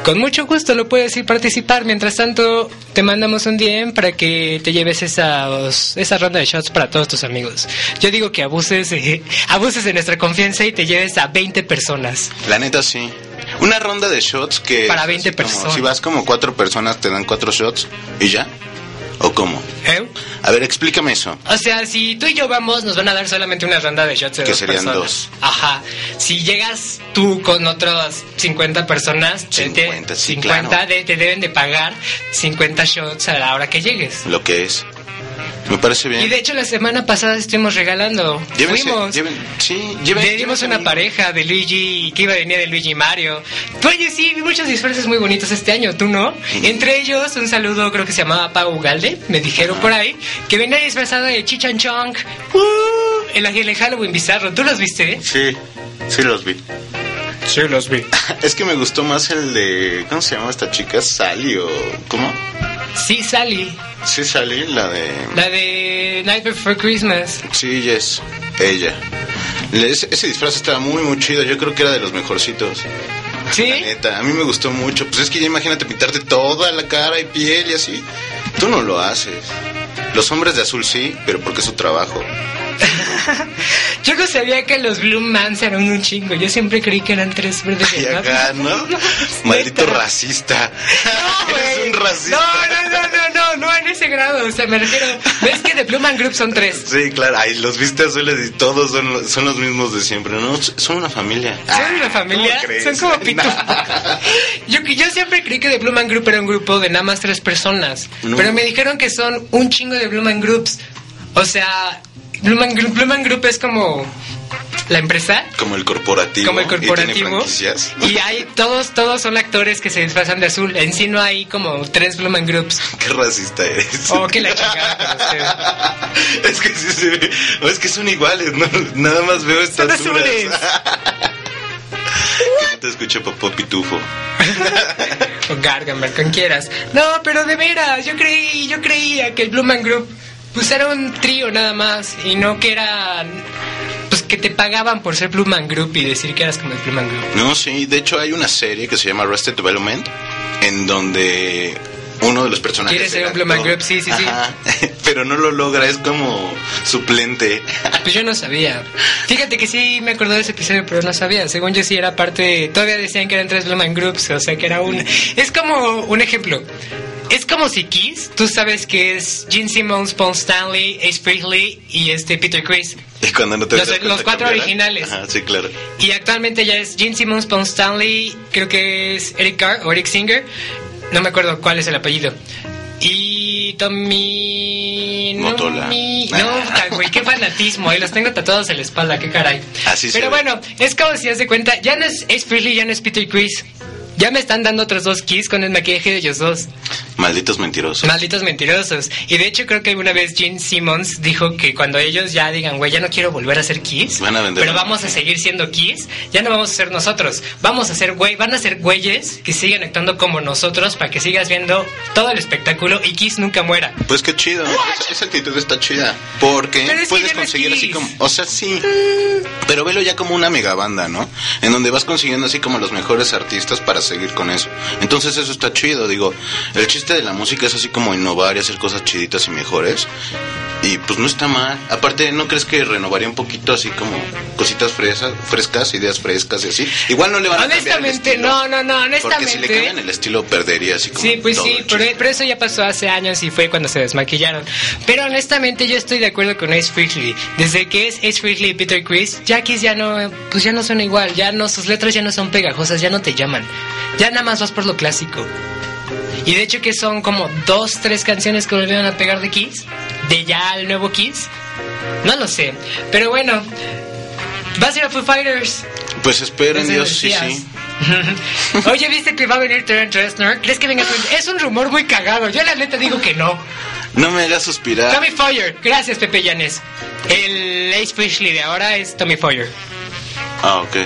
con mucho gusto lo puedes ir participar. Mientras tanto, te mandamos un DM para que te lleves esas, esa ronda de shots para todos tus amigos. Yo digo que abuses, eh, abuses de nuestra confianza y te lleves a 20 personas. La neta sí. Una ronda de shots que... Para 20 así como, personas. Si vas como cuatro personas te dan cuatro shots y ya. ¿O cómo? ¿Eh? A ver, explícame eso. O sea, si tú y yo vamos, nos van a dar solamente una ronda de shots de Que dos serían personas. dos. Ajá. Si llegas tú con otras 50 personas, te- te- 50, sí, 50 claro. de- te deben de pagar 50 shots a la hora que llegues. Lo que es. Me parece bien. Y de hecho la semana pasada estuvimos regalando. Llévense- Fuimos. lleven- sí, lleven- Le dimos una pareja de Luigi que iba a venir de Luigi y Mario. Oye, sí, vi muchos disfraces muy bonitos este año, ¿tú no? Entre ellos, un saludo, creo que se llamaba Pau Ugalde, me dijeron por ahí, que venía disfrazado de Chichan Chong. ¡Uh! El ángel de Halloween bizarro, ¿tú los viste? Sí, sí los vi. Sí, los vi. Es que me gustó más el de... ¿Cómo se llama esta chica? Sally o... ¿Cómo? Sí, Sally, Sí, Sally, la de... la de Night Before Christmas. Sí, Yes, ella. Ese disfraz estaba muy, muy chido. Yo creo que era de los mejorcitos. ¿Sí? La neta, a mí me gustó mucho. Pues es que ya imagínate pintarte toda la cara y piel y así. Tú no lo haces. Los hombres de azul sí, pero porque es su trabajo. Yo no sabía que los Blue Mans eran un chingo. Yo siempre creí que eran tres verdes. Y acá, ¿no? Maldito racista. Eres un racista. No, no, no, no, no, no en ese grado. O sea, me refiero. ¿Ves que de Blue Man Group son tres? Sí, claro. Ay, los viste azules y todos son, son los mismos de siempre, ¿no? Son una familia. Son una familia, ¿cómo crees? son como pitufos. Yo, yo siempre creí que The Blue Man Group era un grupo de nada más tres personas. No. Pero me dijeron que son un chingo de Blue Man Groups. O sea, Blue Man, Group, Blue Man Group es como la empresa. Como el corporativo. Como el y corporativo. franquicias. Y hay todos, todos son actores que se disfrazan de azul. En sí no hay como tres Blue Man Groups. Qué racista eres. Oh, que la chingada con. Es que sí se ve. o Es que son iguales, ¿no? Nada más veo estas azules. Que te escucho papá pitufo. O Gargamel, con quieras. No, pero de veras, yo creí, yo creía que el Blue Man Group pues era un trío nada más y no que eran pues que te pagaban por ser Blue Man Group y decir que eras como el Blue Man Group. No, sí, de hecho hay una serie que se llama Arrested Development en donde uno de los personajes ¿Quieres ser un Blue Man actor. Group? Sí, sí, sí. Pero no lo logra, es como suplente. Pues yo no sabía. Fíjate que sí me acordé de ese episodio, pero no sabía. Según yo sí era parte, todavía decían que eran tres Blue Man Groups, o sea que era un es como un ejemplo. Es como si Kiss, tú sabes que es Gene Simmons, Paul Stanley, Ace Frehley y este Peter Chris. Y cuando no te Los- los cuatro originales. Ajá, sí, claro. Y actualmente ya es Gene Simmons, Paul Stanley, creo que es Eric Carr o Eric Singer. No me acuerdo cuál es el apellido. Y Tommy... Motola. No, güey, qué fanatismo. Ahí los tengo tatuados en la espalda, qué caray. Así Pero bueno, es como si das de cuenta, ya no es Ace Frehley, ya no es Peter Chris. Ya me están dando otros dos keys con el maquillaje de ellos dos. Malditos mentirosos. Malditos mentirosos. Y de hecho creo que una vez Gene Simmons dijo que cuando ellos ya digan, güey, ya no quiero volver a ser Kiss, Van a vender pero vamos a seguir siendo Kiss, ya no vamos a ser nosotros. Vamos a ser güey, van a ser güeyes que sigan actuando como nosotros para que sigas viendo todo el espectáculo y Kiss nunca muera. Pues qué chido. Esa, esa actitud está chida. Porque es puedes conseguir así como. O sea, sí. Pero velo ya como una mega banda, ¿no? En donde vas consiguiendo así como los mejores artistas para seguir con eso. Entonces eso está chido. Digo, el chiste de la música es así como innovar y hacer cosas chiditas y mejores. Y pues no está mal. Aparte, ¿no crees que renovaría un poquito así como cositas fresas, frescas, ideas frescas y así? Igual no le van a cambiar el Honestamente, estilo. no, no, no, Porque si le honestamente. cambian el estilo, perdería así como. Sí, pues todo sí, pero, pero eso ya pasó hace años y fue cuando se desmaquillaron. Pero honestamente yo estoy de acuerdo con Ace Frehley. Desde que es Ace Frehley y Peter Chris, ya Kiss ya no, pues ya no son igual, ya no, sus letras ya no son pegajosas, ya no te llaman. Ya nada más vas por lo clásico. Y de hecho que son como dos, tres canciones que volvieron a pegar de Kiss, de ya al nuevo Kiss. No lo sé, pero bueno. ¿Vas a ir a Foo Fighters? Pues espero en Eso Dios, sí, sí. Oye, ¿viste que va a venir Trent Reznor? ¿Crees que venga Trent? Es un rumor muy cagado. Yo la neta digo que no. No me hagas suspirar. Tommy Foyer. Gracias, Pepe Llanes. El Ace Frehley de ahora es Tommy Foyer. Ah, ok.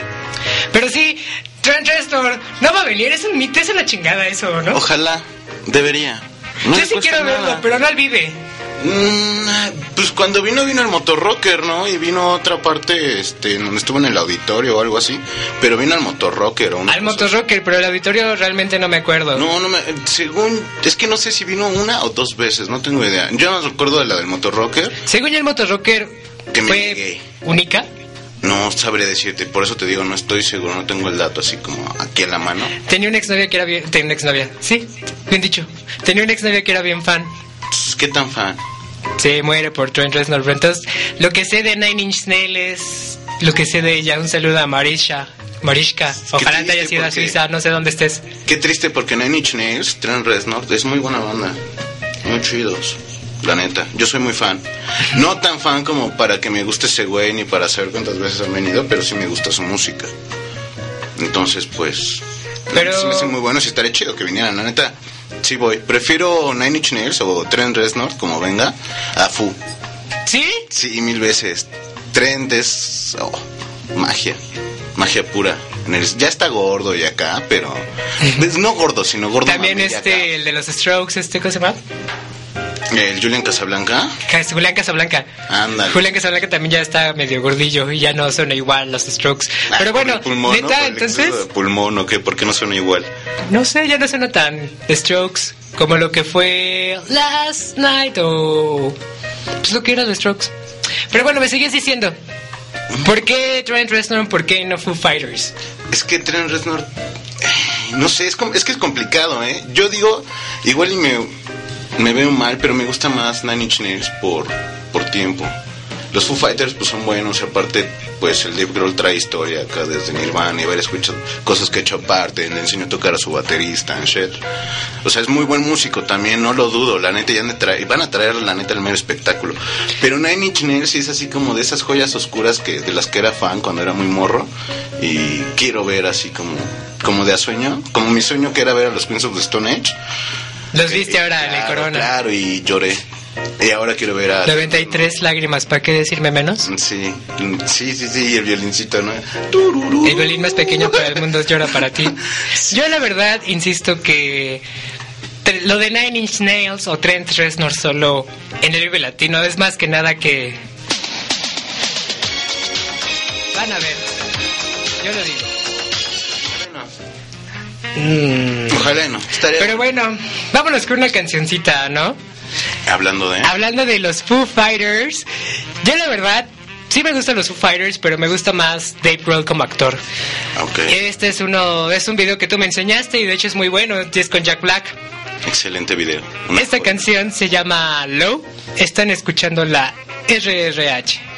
Pero sí, Trent Reznor no va a venir. Es un mito, es una chingada eso, ¿no? Ojalá, debería. No Yo sí quiero verlo, pero no al vive. Mm, pues cuando vino, vino el motorrocker, ¿no? Y vino otra parte, este, donde estuvo en el auditorio o algo así. Pero vino al motorrocker Al cosa Motorrocker, pero el auditorio realmente no me acuerdo. No, no me. Según. Es que no sé si vino una o dos veces, no tengo idea. Yo no recuerdo de la del motorrocker. Según yo, el Motorrocker Que me fue única. No sabré decirte, por eso te digo, no estoy seguro, no tengo el dato así como aquí en la mano. Tenía una exnovia que era bien... Tenía una exnovia, sí, bien dicho. Tenía una exnovia que era bien fan. Entonces, ¿Qué tan fan? Se muere por Trent Reznor. Entonces, lo que sé de Nine Inch Nails es lo que sé de ella. Un saludo a Marisha. Marishka. Ojalá te haya triste sido a Suiza, no sé dónde estés. Qué triste porque Nine Inch Nails, Trent Reznor, es muy buena banda. Muy chidos. La neta, yo soy muy fan. No tan fan como para que me guste ese güey ni para saber cuántas veces han venido, pero sí me gusta su música. Entonces, pues. Pero- Se me hace muy bueno si estaría chido que vinieran. La neta, sí voy. Prefiero Nine Inch Nails o Trent Reznor, como venga, a Fu. ¿Sí? Sí, mil veces. Trent es. oh, magia. Magia pura. En el- Ya está gordo y acá, pero. pues, no gordo, sino gordo. También mami, y este, el de los Strokes, este, ¿cómo se llama? El Julian Casablanca. Cas- Julián Casablanca. Ándale. Julián Casablanca también ya está medio gordillo y ya no suena igual los Strokes. Ah, Pero bueno, pulmón, pulmón o qué? ¿Por qué no suena igual? no sé, ya no suena tan Strokes como lo que fue Last Night o pues lo que era The Strokes. Pero bueno, me sigues diciendo. ¿Por qué Trent Reznor? ¿Por qué no Foo Fighters? Es que Trent Reznor, eh, no sé, es, es que es complicado, ¿eh? Yo digo, igual y me, me veo mal, pero me gusta más Nine Inch Nails por, por tiempo. Los Foo Fighters pues son buenos, aparte pues el Dave Grohl trae historia acá desde Nirvana y varias cosas que ha hecho aparte, le enseñó a tocar a su baterista shit. O sea, es muy buen músico también, no lo dudo, la neta ya traer, van a traer la neta el mero espectáculo. Pero Nine Inch Nails sí es así como de esas joyas oscuras que de las que era fan cuando era muy morro y quiero ver así como como de a sueño, como mi sueño que era ver a los Queens of the Stone Age. Los viste ahora en el Corona. Claro, y lloré. Y ahora quiero ver a 93 lágrimas, ¿para qué decirme menos? Sí, sí, sí, sí, y el violincito, ¿no? El violín más pequeño para el mundo llora para ti. Yo la verdad insisto que lo de Nine Inch Nails o Trent Reznor solo en el Vive Latino es más que nada que... Van a ver. Yo lo digo. Mm. Ojalá no. Estaría Pero bueno, vámonos con una cancioncita, ¿no? hablando de Hablando de los Foo Fighters, yo la verdad sí me gustan los Foo Fighters, pero me gusta más Dave Grohl como actor. Este es uno, es un video que tú me enseñaste y de hecho es muy bueno, es con Jack Black. excelente video. Una Esta canción se llama Low. Están escuchando la RRH.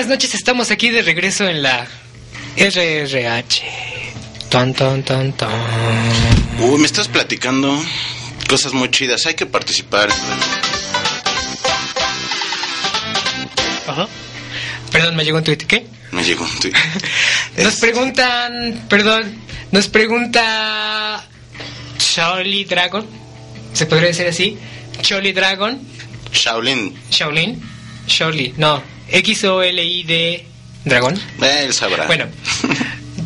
Buenas noches. Estamos aquí de regreso en la RRH. Ton, ton, ton, ton. Uy, me estás platicando cosas muy chidas. Hay que participar. Ajá. Perdón, me llegó un tweet. ¿Qué? Me llegó un tweet. Nos Es- preguntan, perdón, nos pregunta Charlie Dragon. ¿Se podría decir así? Charlie Dragon. Shaolin. Shaolin. Charlie, no. X-O-L-I-D Dragón. Eh, Él sabrá. Bueno,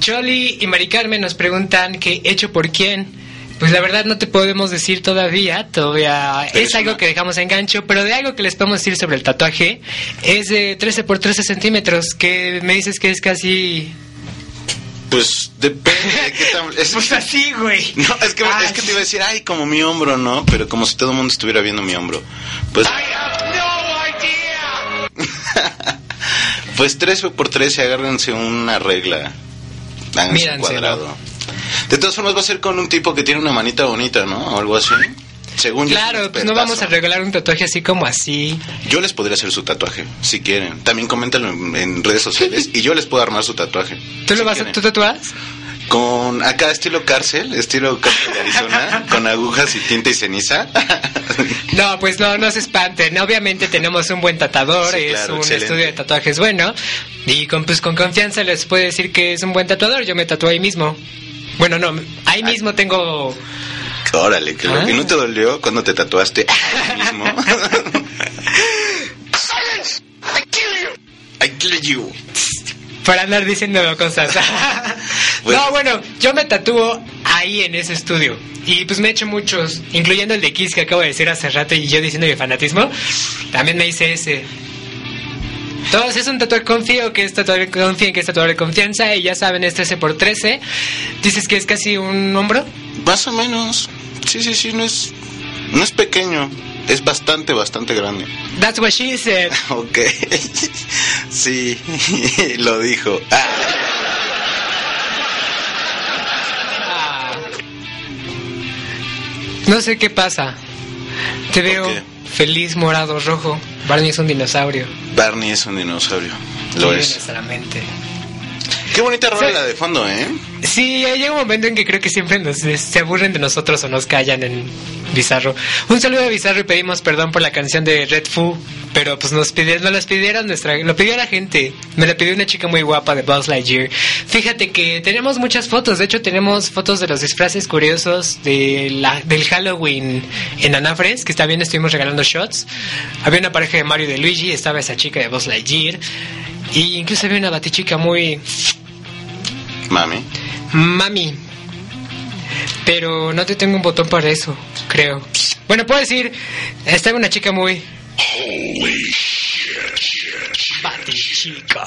Jolly y Mari Carmen nos preguntan que hecho por quién. Pues la verdad no te podemos decir todavía, todavía Pero es algo una- que dejamos en gancho, pero de algo que les podemos decir sobre el tatuaje es de 13 por 13 centímetros, que me dices que es casi... Pues depende de qué tan... Es, Pues así, güey. No, es que, Ay. es que te iba a decir, ay, como mi hombro, ¿no? Pero como si todo el mundo estuviera viendo mi hombro. Pues... pues 13 por 13, agárrense una regla. Háganse un cuadrado. De todas formas va a ser con un tipo que tiene una manita bonita, ¿no? O algo así. Según Claro, pues no vamos a regalar un tatuaje así como así. Yo les podría hacer su tatuaje, si quieren. También coméntenlo en, en redes sociales y yo les puedo armar su tatuaje. ¿Tú si lo vas a, quieren. tú tatúas? Con acá estilo cárcel, estilo cárcel de Arizona, con agujas y tinta y ceniza. No, pues no, no se espanten. Obviamente tenemos un buen tatuador, Sí, es claro, un excelente. estudio de tatuajes bueno. Y con, pues, con confianza les puedo decir que es un buen tatuador. Yo me tatué ahí mismo. Bueno, no, ahí mismo tengo... Órale, que lo Ah. que no te dolió cuando te tatuaste ahí mismo. I kill you. Para andar diciendo cosas. Bueno. No, bueno, yo me tatúo ahí en ese estudio. Y pues me he hecho muchos, incluyendo el de Kiss que acabo de decir hace rato y yo diciendo mi fanatismo. También me hice ese. Todos es un tatuador, confío que es tatuador, confíen que es tatuador de confianza y ya saben, es 13 por 13. Dices que es casi un hombro. Más o menos. Sí, sí, sí, no es, no es pequeño. Es bastante, bastante grande. That's what she said. Ok. Sí, lo dijo. Ah, Ah. No sé qué pasa. Te veo feliz, morado, rojo. Barney es un dinosaurio. Barney es un dinosaurio. Lo Sí, es. nuestra mente. Qué bonita rola la de fondo, ¿eh? Sí, llega un momento en que creo que siempre nos, se aburren de nosotros o nos callan en Bizarro. Un saludo a Bizarro y pedimos perdón por la canción de Red Foo, pero pues nos pidieron, nos las pidieron nuestra, lo pidió la gente. Me la pidió una chica muy guapa de Buzz Lightyear. Fíjate que tenemos muchas fotos, de hecho tenemos fotos de los disfraces curiosos de la, del Halloween en Anafres, que también estuvimos regalando shots. Había una pareja de Mario y de Luigi, estaba esa chica de Buzz Lightyear. Y incluso había una batichica muy Mami. Mami. Pero no te tengo un botón para eso, creo. Bueno, puedo decir, estaba una chica muy... Batichica.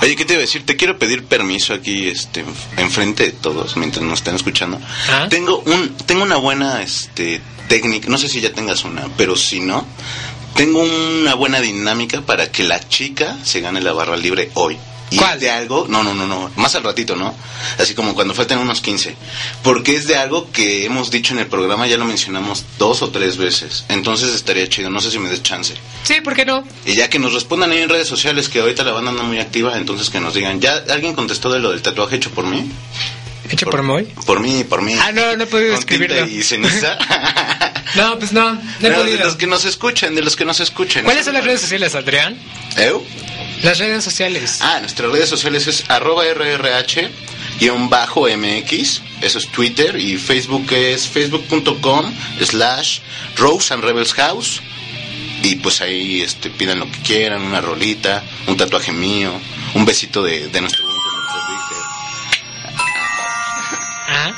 Oye, ¿qué te iba a decir? Te quiero pedir permiso aquí, este, enfrente de todos, mientras nos están escuchando. ¿Ah? Tengo un, tengo una buena, este, técnica, no sé si ya tengas una, pero si no, tengo una buena dinámica para que la chica se gane la barra libre hoy. Y ¿Cuál? es de algo, no, no, no, no, más al ratito, ¿no? Así como cuando falten unos 15. Porque es de algo que hemos dicho en el programa, ya lo mencionamos dos o tres veces. Entonces estaría chido, no sé si me des chance. Sí, ¿por qué no? Y ya que nos respondan ahí en redes sociales, que ahorita la banda anda muy activa, entonces que nos digan, ¿ya alguien contestó de lo del tatuaje hecho por mí? ¿Hecho por Moy? Por mí, por mí. Ah, no, no he podido escribirlo. y ceniza. No, pues no, no he Pero de los que nos escuchen, de los que nos escuchen. ¿Cuáles son las redes sociales, Adrián? ¿Eu? Las redes sociales. Ah, nuestras redes sociales es arroba rrh guion bajo mx, eso es Twitter, y Facebook es facebook.com slash Rose and Rebels House. Y pues ahí este, pidan lo que quieran, una rolita, un tatuaje mío, un besito de, de nuestro. Ah,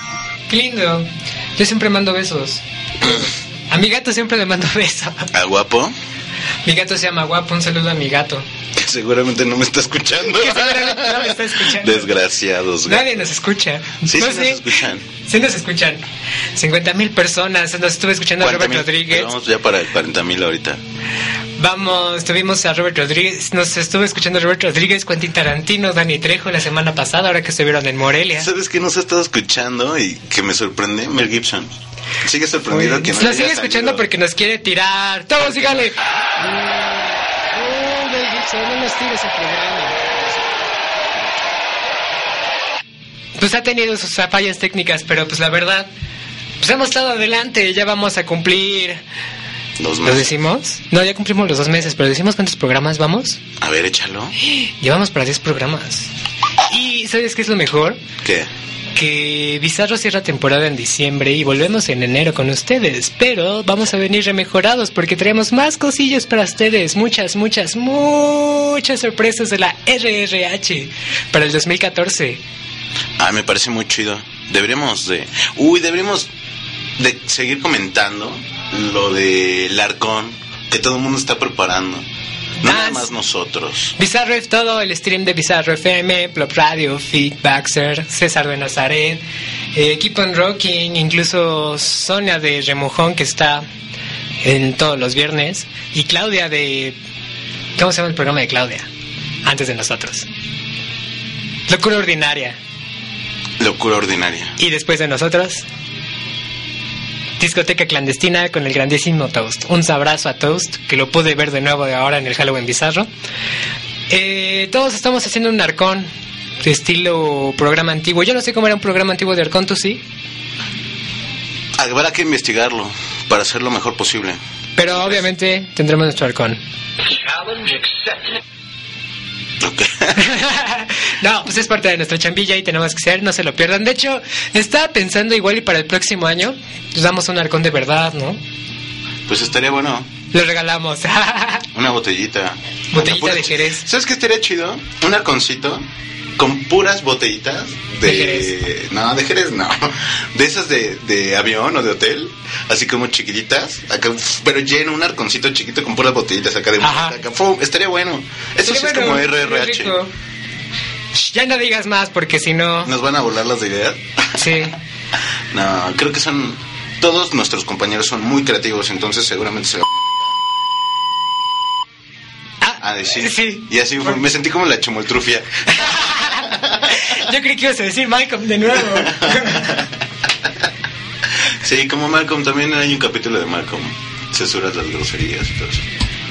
qué lindo. Yo siempre mando besos. A mi gato siempre le mando besos. ¿Al guapo? Mi gato se llama Guapo, un saludo a mi gato. Que seguramente no me está escuchando. Que seguramente no me está escuchando. Desgraciados. güey. Nadie nos escucha. Sí, No, sí, nos escuchan. Sí nos escuchan. 50 mil personas. Nos estuve escuchando a 40 Robert mil. Rodríguez. Vamos ya para 40 mil ahorita. Vamos, tuvimos a Robert Rodríguez. Nos estuve escuchando a Robert Rodríguez, Quentin Tarantino, Dani Trejo la semana pasada, ahora que estuvieron en Morelia. ¿Sabes qué nos ha estado escuchando y que me sorprende? Mel Gibson. Sigue sorprendido que no Lo sigue escuchando salido. porque nos quiere tirar. Todos dígale. No nos el programa. Pues ha tenido sus fallas técnicas, pero pues la verdad, pues hemos estado adelante, ya vamos a cumplir... Dos ¿Lo meses. decimos? No, ya cumplimos los dos meses, pero decimos cuántos programas vamos. A ver, échalo. Llevamos para 10 programas. Y ¿sabes qué es lo mejor? ¿Qué? Que Bizarro cierra temporada en diciembre y volvemos en enero con ustedes. Pero vamos a venir remejorados porque traemos más cosillas para ustedes. Muchas, muchas, muchas sorpresas de la RRH para el 2014. Ah, me parece muy chido. Deberíamos de... Uy, deberíamos de seguir comentando lo del arcón que todo el mundo está preparando. No nada más nosotros. Bizarro todo, el stream de Bizarro FM, Plop Radio, Feedbackser, César de Nazaret, eh, Keep on Rocking, incluso Sonia de Remojón que está en todos los viernes, y Claudia de... ¿Cómo se llama el programa de Claudia? Antes de nosotros. Locura Ordinaria. Locura ordinaria. Y después de nosotros, discoteca clandestina con el grandísimo Toast. Un abrazo a Toast, que lo pude ver de nuevo de ahora en el Halloween Bizarro. Eh, todos estamos haciendo un arcón de estilo programa antiguo. Yo no sé cómo era un programa antiguo de arcón, ¿tú sí? Habrá que investigarlo para hacer lo mejor posible. Pero obviamente tendremos nuestro arcón. No, pues es parte de nuestra chambilla y tenemos que ser, no se lo pierdan. De hecho, estaba pensando igual y para el próximo año, nos damos un arcón de verdad, ¿no? Pues estaría bueno. Lo regalamos. Una botellita. Botellita de Jerez. ¿Sabes qué estaría chido? Un arconcito con puras botellitas de... De Jerez. No, de Jerez no. De esas de, de avión o de hotel. Así como chiquititas. Acá, pero lleno, un arconcito chiquito con puras botellitas acá de... Acá, estaría bueno. Eso sí Estaría es como bueno, RRH. Ya no digas más porque si no... ¿Nos van a volar las ideas? Sí. No, creo que son... Todos nuestros compañeros son muy creativos, entonces seguramente se... a decir. Ah, sí. Y así fue, me sentí como la chumoltrufia. Yo creí que ibas a decir Malcolm de nuevo. Sí, como Malcolm, también hay un capítulo de Malcolm. Censuras las groserías y todo eso.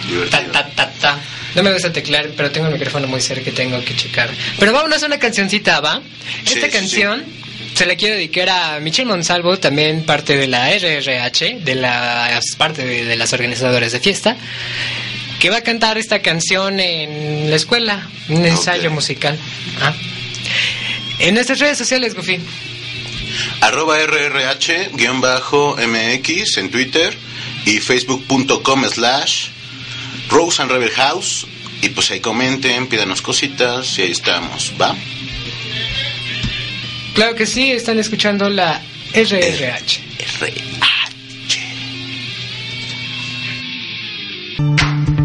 Divertido. Ta, ta, ta. No me gusta teclar, pero tengo el micrófono muy cerca que tengo que checar. Pero vámonos a una cancioncita, ¿va? Esta sí, canción se la quiero dedicar a Michelle Monsalvo, también parte de la RRH, de las parte de, de las organizadoras de fiesta, que va a cantar esta canción en la escuela, un ensayo musical. Ah. En nuestras redes sociales, Goofy. Arroba RRH-MX en Twitter y facebook.com slash Rose and Rebel House. Y pues ahí comenten, pídanos cositas y ahí estamos, ¿va? Claro que sí, están escuchando la RRH. Pressure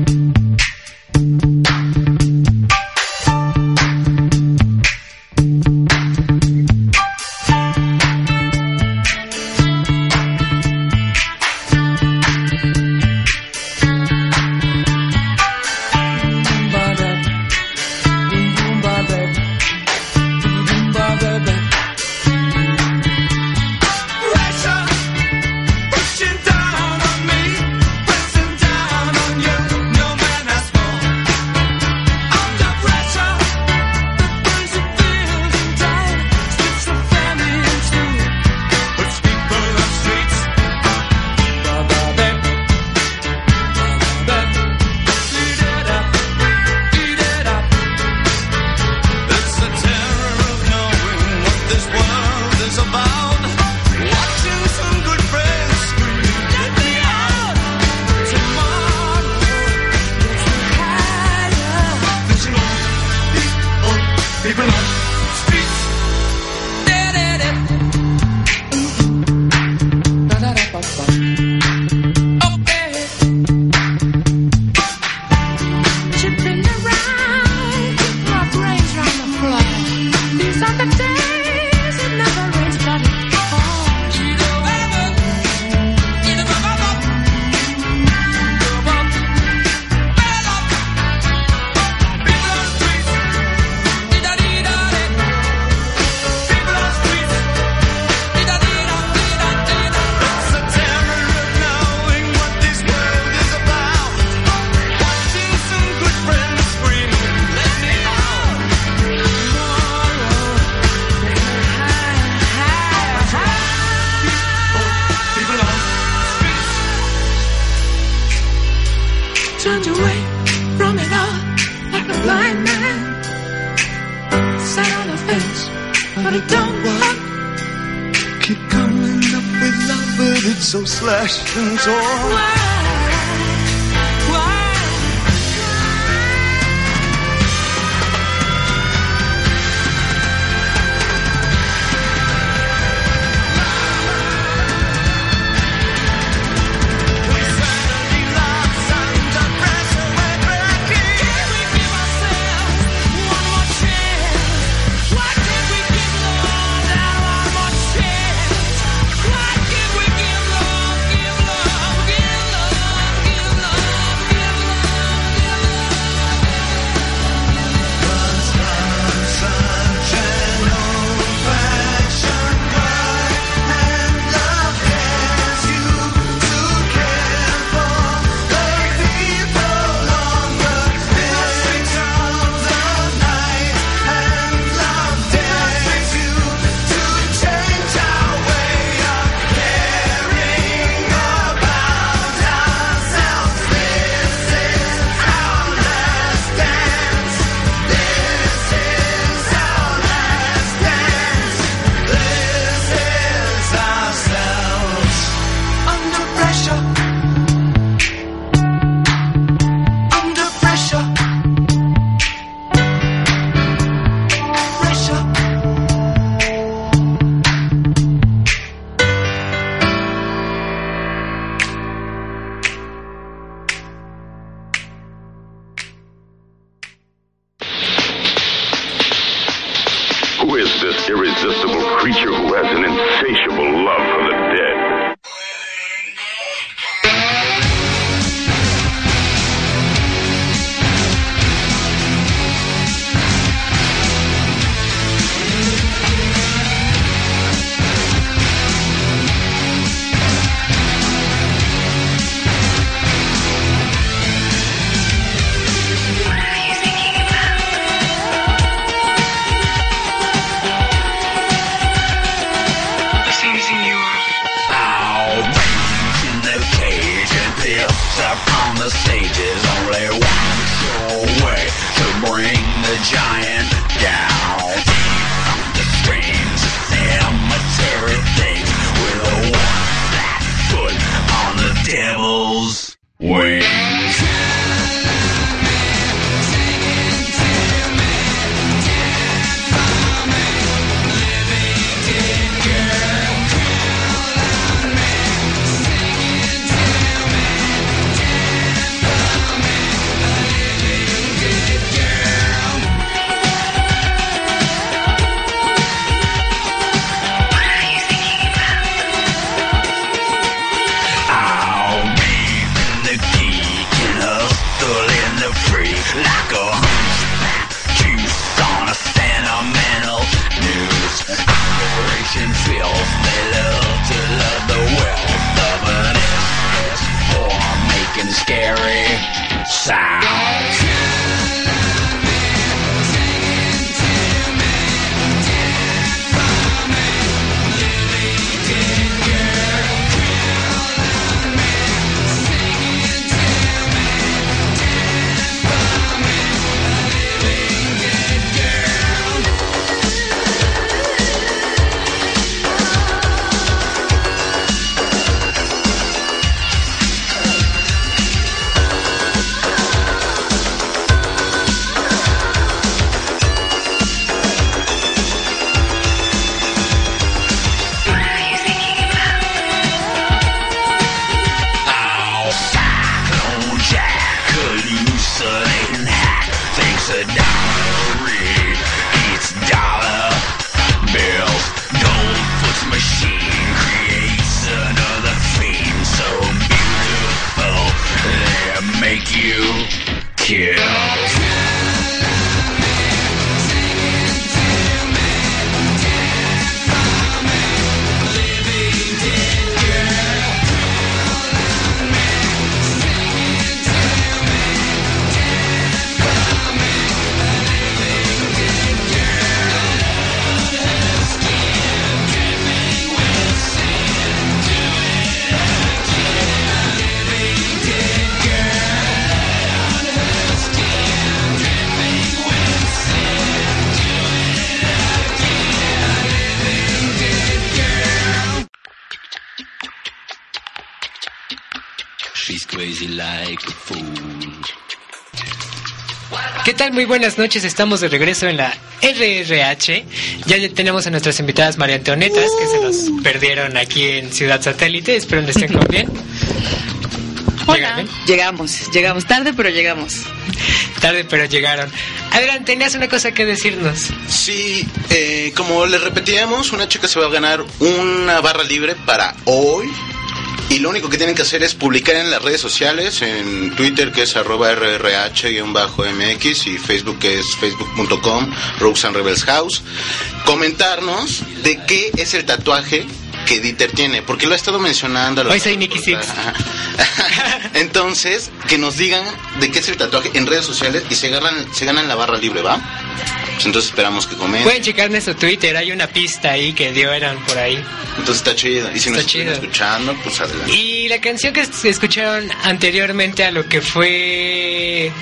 Muy buenas noches, estamos de regreso en la RRH. Ya ya tenemos a nuestras invitadas María Antonieta, que se nos perdieron aquí en Ciudad Satélite. Espero que estén con bien. Hola. Llegamos, llegamos tarde, pero llegamos. Tarde, pero llegaron. Adrián, tenías una cosa que decirnos. Sí, eh, como les repetíamos, una chica se va a ganar una barra libre para hoy. Y lo único que tienen que hacer es publicar en las redes sociales, en Twitter que es arroba rrh-mx y Facebook que es facebook.com Roxanne Rebels House, comentarnos de qué es el tatuaje que Dieter tiene, porque lo ha estado mencionando. Hoy soy Nicky. Ajá. Entonces, que nos digan de qué es el tatuaje en redes sociales y se ganan, se ganan la barra libre, ¿va? Pues entonces esperamos que comenten. Pueden checar nuestro Twitter, hay una pista ahí que dio eran por ahí. Entonces está chido. Y si nos Está están escuchando, pues adelante. Y la canción que escucharon anteriormente a lo que fue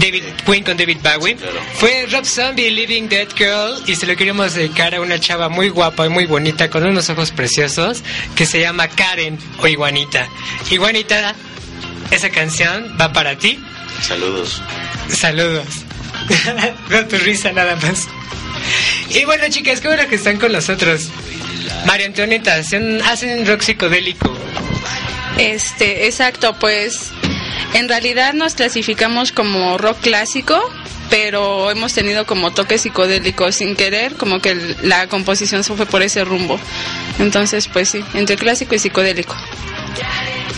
David Queen con David Bowie fue Rob Zombie Living Dead Girl y se lo queríamos dedicar a una chava muy guapa y muy bonita con unos ojos preciosos que se llama Karen o Iguanita. Iguanita, esa canción va para ti. Saludos. Saludos. Veo tu risa nada más. Y bueno, chicas, qué bueno que están con nosotros. María Antonieta, hacen, hacen rock psicodélico. Este, exacto, pues en realidad nos clasificamos como rock clásico, pero hemos tenido como toques psicodélicos sin querer, como que la composición se fue por ese rumbo. Entonces, pues sí, entre clásico y psicodélico.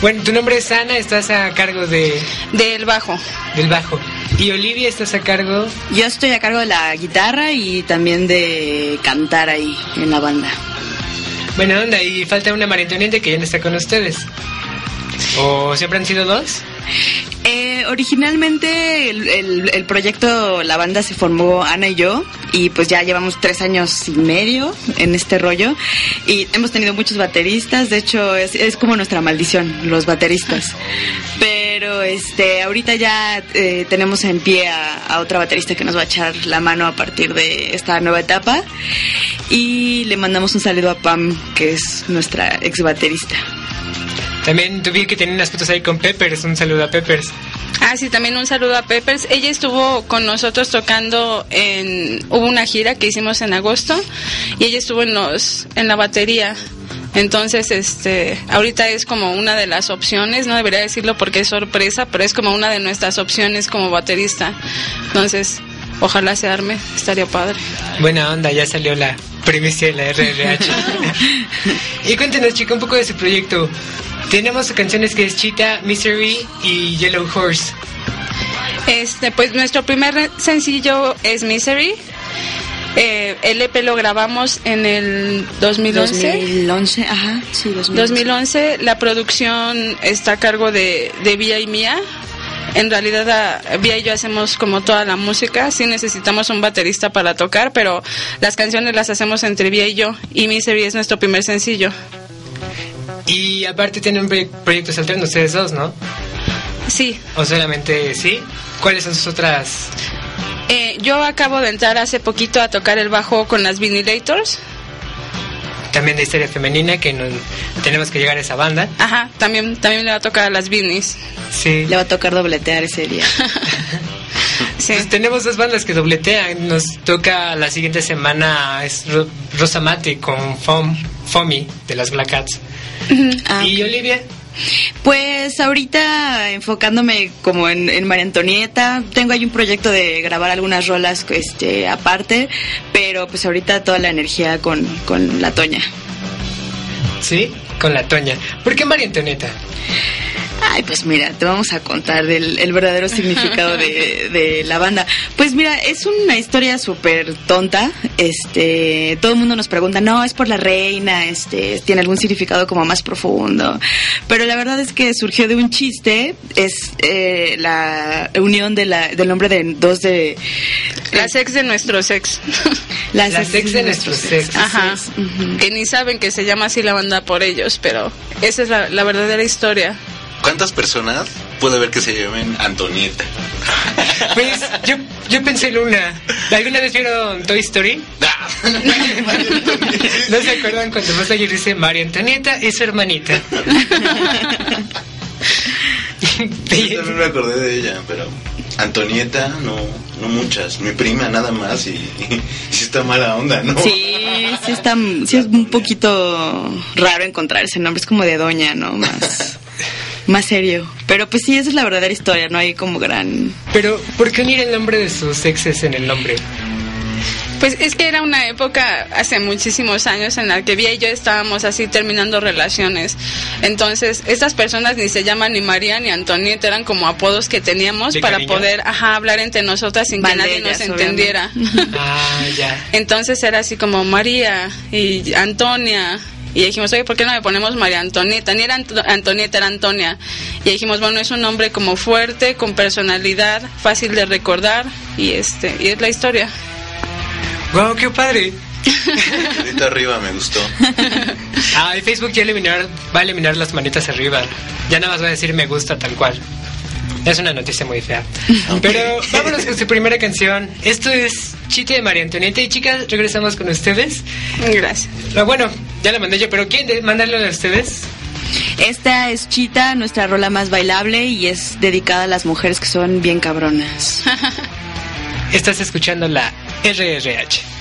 Bueno, tu nombre es Ana, estás a cargo de... Del bajo. Del bajo. Y Olivia, estás a cargo... Yo estoy a cargo de la guitarra y también de cantar ahí en la banda. Buena onda, y falta una María Antonieta que ya no está con ustedes. ¿O siempre han sido dos? Eh, originalmente el, proyecto, la banda se formó Ana y yo y pues ya llevamos tres años y medio en este rollo y hemos tenido muchos bateristas, de hecho es, es como nuestra maldición, los bateristas. Pero este, ahorita ya eh, tenemos en pie a, a otra baterista que nos va a echar la mano a partir de esta nueva etapa y le mandamos un saludo a Pam, que es nuestra ex baterista. También tuve que tener unas fotos ahí con Peppers, un saludo a Peppers. Ah, sí, también un saludo a Peppers. Ella estuvo con nosotros tocando en... Hubo una gira que hicimos en agosto y ella estuvo en, los, en la batería. Entonces, este, ahorita es como una de las opciones, no debería decirlo porque es sorpresa, pero es como una de nuestras opciones como baterista. Entonces, ojalá se arme, estaría padre. Buena onda, ya salió la primicia de la RRH. y cuéntenos, chica, un poco de su proyecto. Tenemos canciones que es Cheetah, Misery y Yellow Horse. Este, pues nuestro primer sencillo es Misery. Eh, el EP lo grabamos en el 2011. 2011, ajá, sí, 2011. 2011, la producción está a cargo de, de Vía y Mía. En realidad, Vía y yo hacemos como toda la música. Sí necesitamos un baterista para tocar, pero las canciones las hacemos entre Vía y yo. Y Misery es nuestro primer sencillo. Y aparte tienen proye- proyectos alternos ustedes dos, ¿no? Sí. ¿O solamente sí? ¿Cuáles son sus otras? Eh, yo acabo de entrar hace poquito a tocar el bajo con las Vinilators. También de historia femenina, que no, tenemos que llegar a esa banda. Ajá, también, también le va a tocar a las Vinis. Sí. Le va a tocar dobletear ese día. Pues tenemos dos bandas que dobletean. Nos toca la siguiente semana es Ro- Rosa Mate con Fom, Fomi de las Black Cats. Ah, ¿Y Olivia? Pues ahorita enfocándome como en, en María Antonieta, tengo ahí un proyecto de grabar algunas rolas este, aparte, pero pues ahorita toda la energía con, con la Toña. Sí, con la Toña. ¿Por qué María Antonieta? Ay, pues mira, te vamos a contar del el verdadero significado de, de la banda. Pues mira, es una historia súper tonta. Este, todo el mundo nos pregunta, no, es por la reina, este, tiene algún significado como más profundo. Pero la verdad es que surgió de un chiste, es eh, la unión de la, del nombre de dos de... Las ex de nuestros ex. Las, Las ex de nuestros ex. Ajá. Que ni saben que se llama así la banda por ellos, pero esa es la, la verdadera historia. ¿Cuántas personas puede haber que se llamen Antonieta? Pues yo, yo pensé en una. ¿Alguna vez vieron Toy Story? ¿No se acuerdan cuando Buzz Lightyear dice María Antonieta y su hermanita? Yo también me acordé de ella, pero Antonieta, no, no muchas. Mi prima nada más y, y sí está mala onda, ¿no? Sí, sí, está, sí es un poquito raro encontrar ese nombre, es como de doña, ¿no? Más, más serio. Pero pues sí, esa es la verdadera historia, no hay como gran... Pero, ¿por qué unir el nombre de sus exes en el nombre? Pues es que era una época hace muchísimos años en la que Vía y yo estábamos así terminando relaciones. Entonces, estas personas ni se llaman ni María ni Antonieta, eran como apodos que teníamos ¿De para cariño? poder ajá, hablar entre nosotras sin que nadie nos entendiera. Ah, ya. Entonces era así como María y Antonia. Y dijimos, oye, ¿por qué no le ponemos María Antonieta? Ni era Anto- Antonieta, era Antonia. Y dijimos, bueno, es un nombre como fuerte, con personalidad, fácil de recordar. Y este y es la historia. ¡Wow, qué padre! Ahorita arriba me gustó. Ah, y Facebook ya eliminar, va a eliminar las manitas arriba. Ya nada más va a decir me gusta tal cual. Es una noticia muy fea. Pero vámonos con su primera canción. Esto es Chite de María Antonieta. Y chicas, regresamos con ustedes. Gracias. Ah, bueno, ya la mandé yo, pero ¿quién de mandarle a ustedes? Esta es Chita, nuestra rola más bailable y es dedicada a las mujeres que son bien cabronas. Estás escuchando la RRH.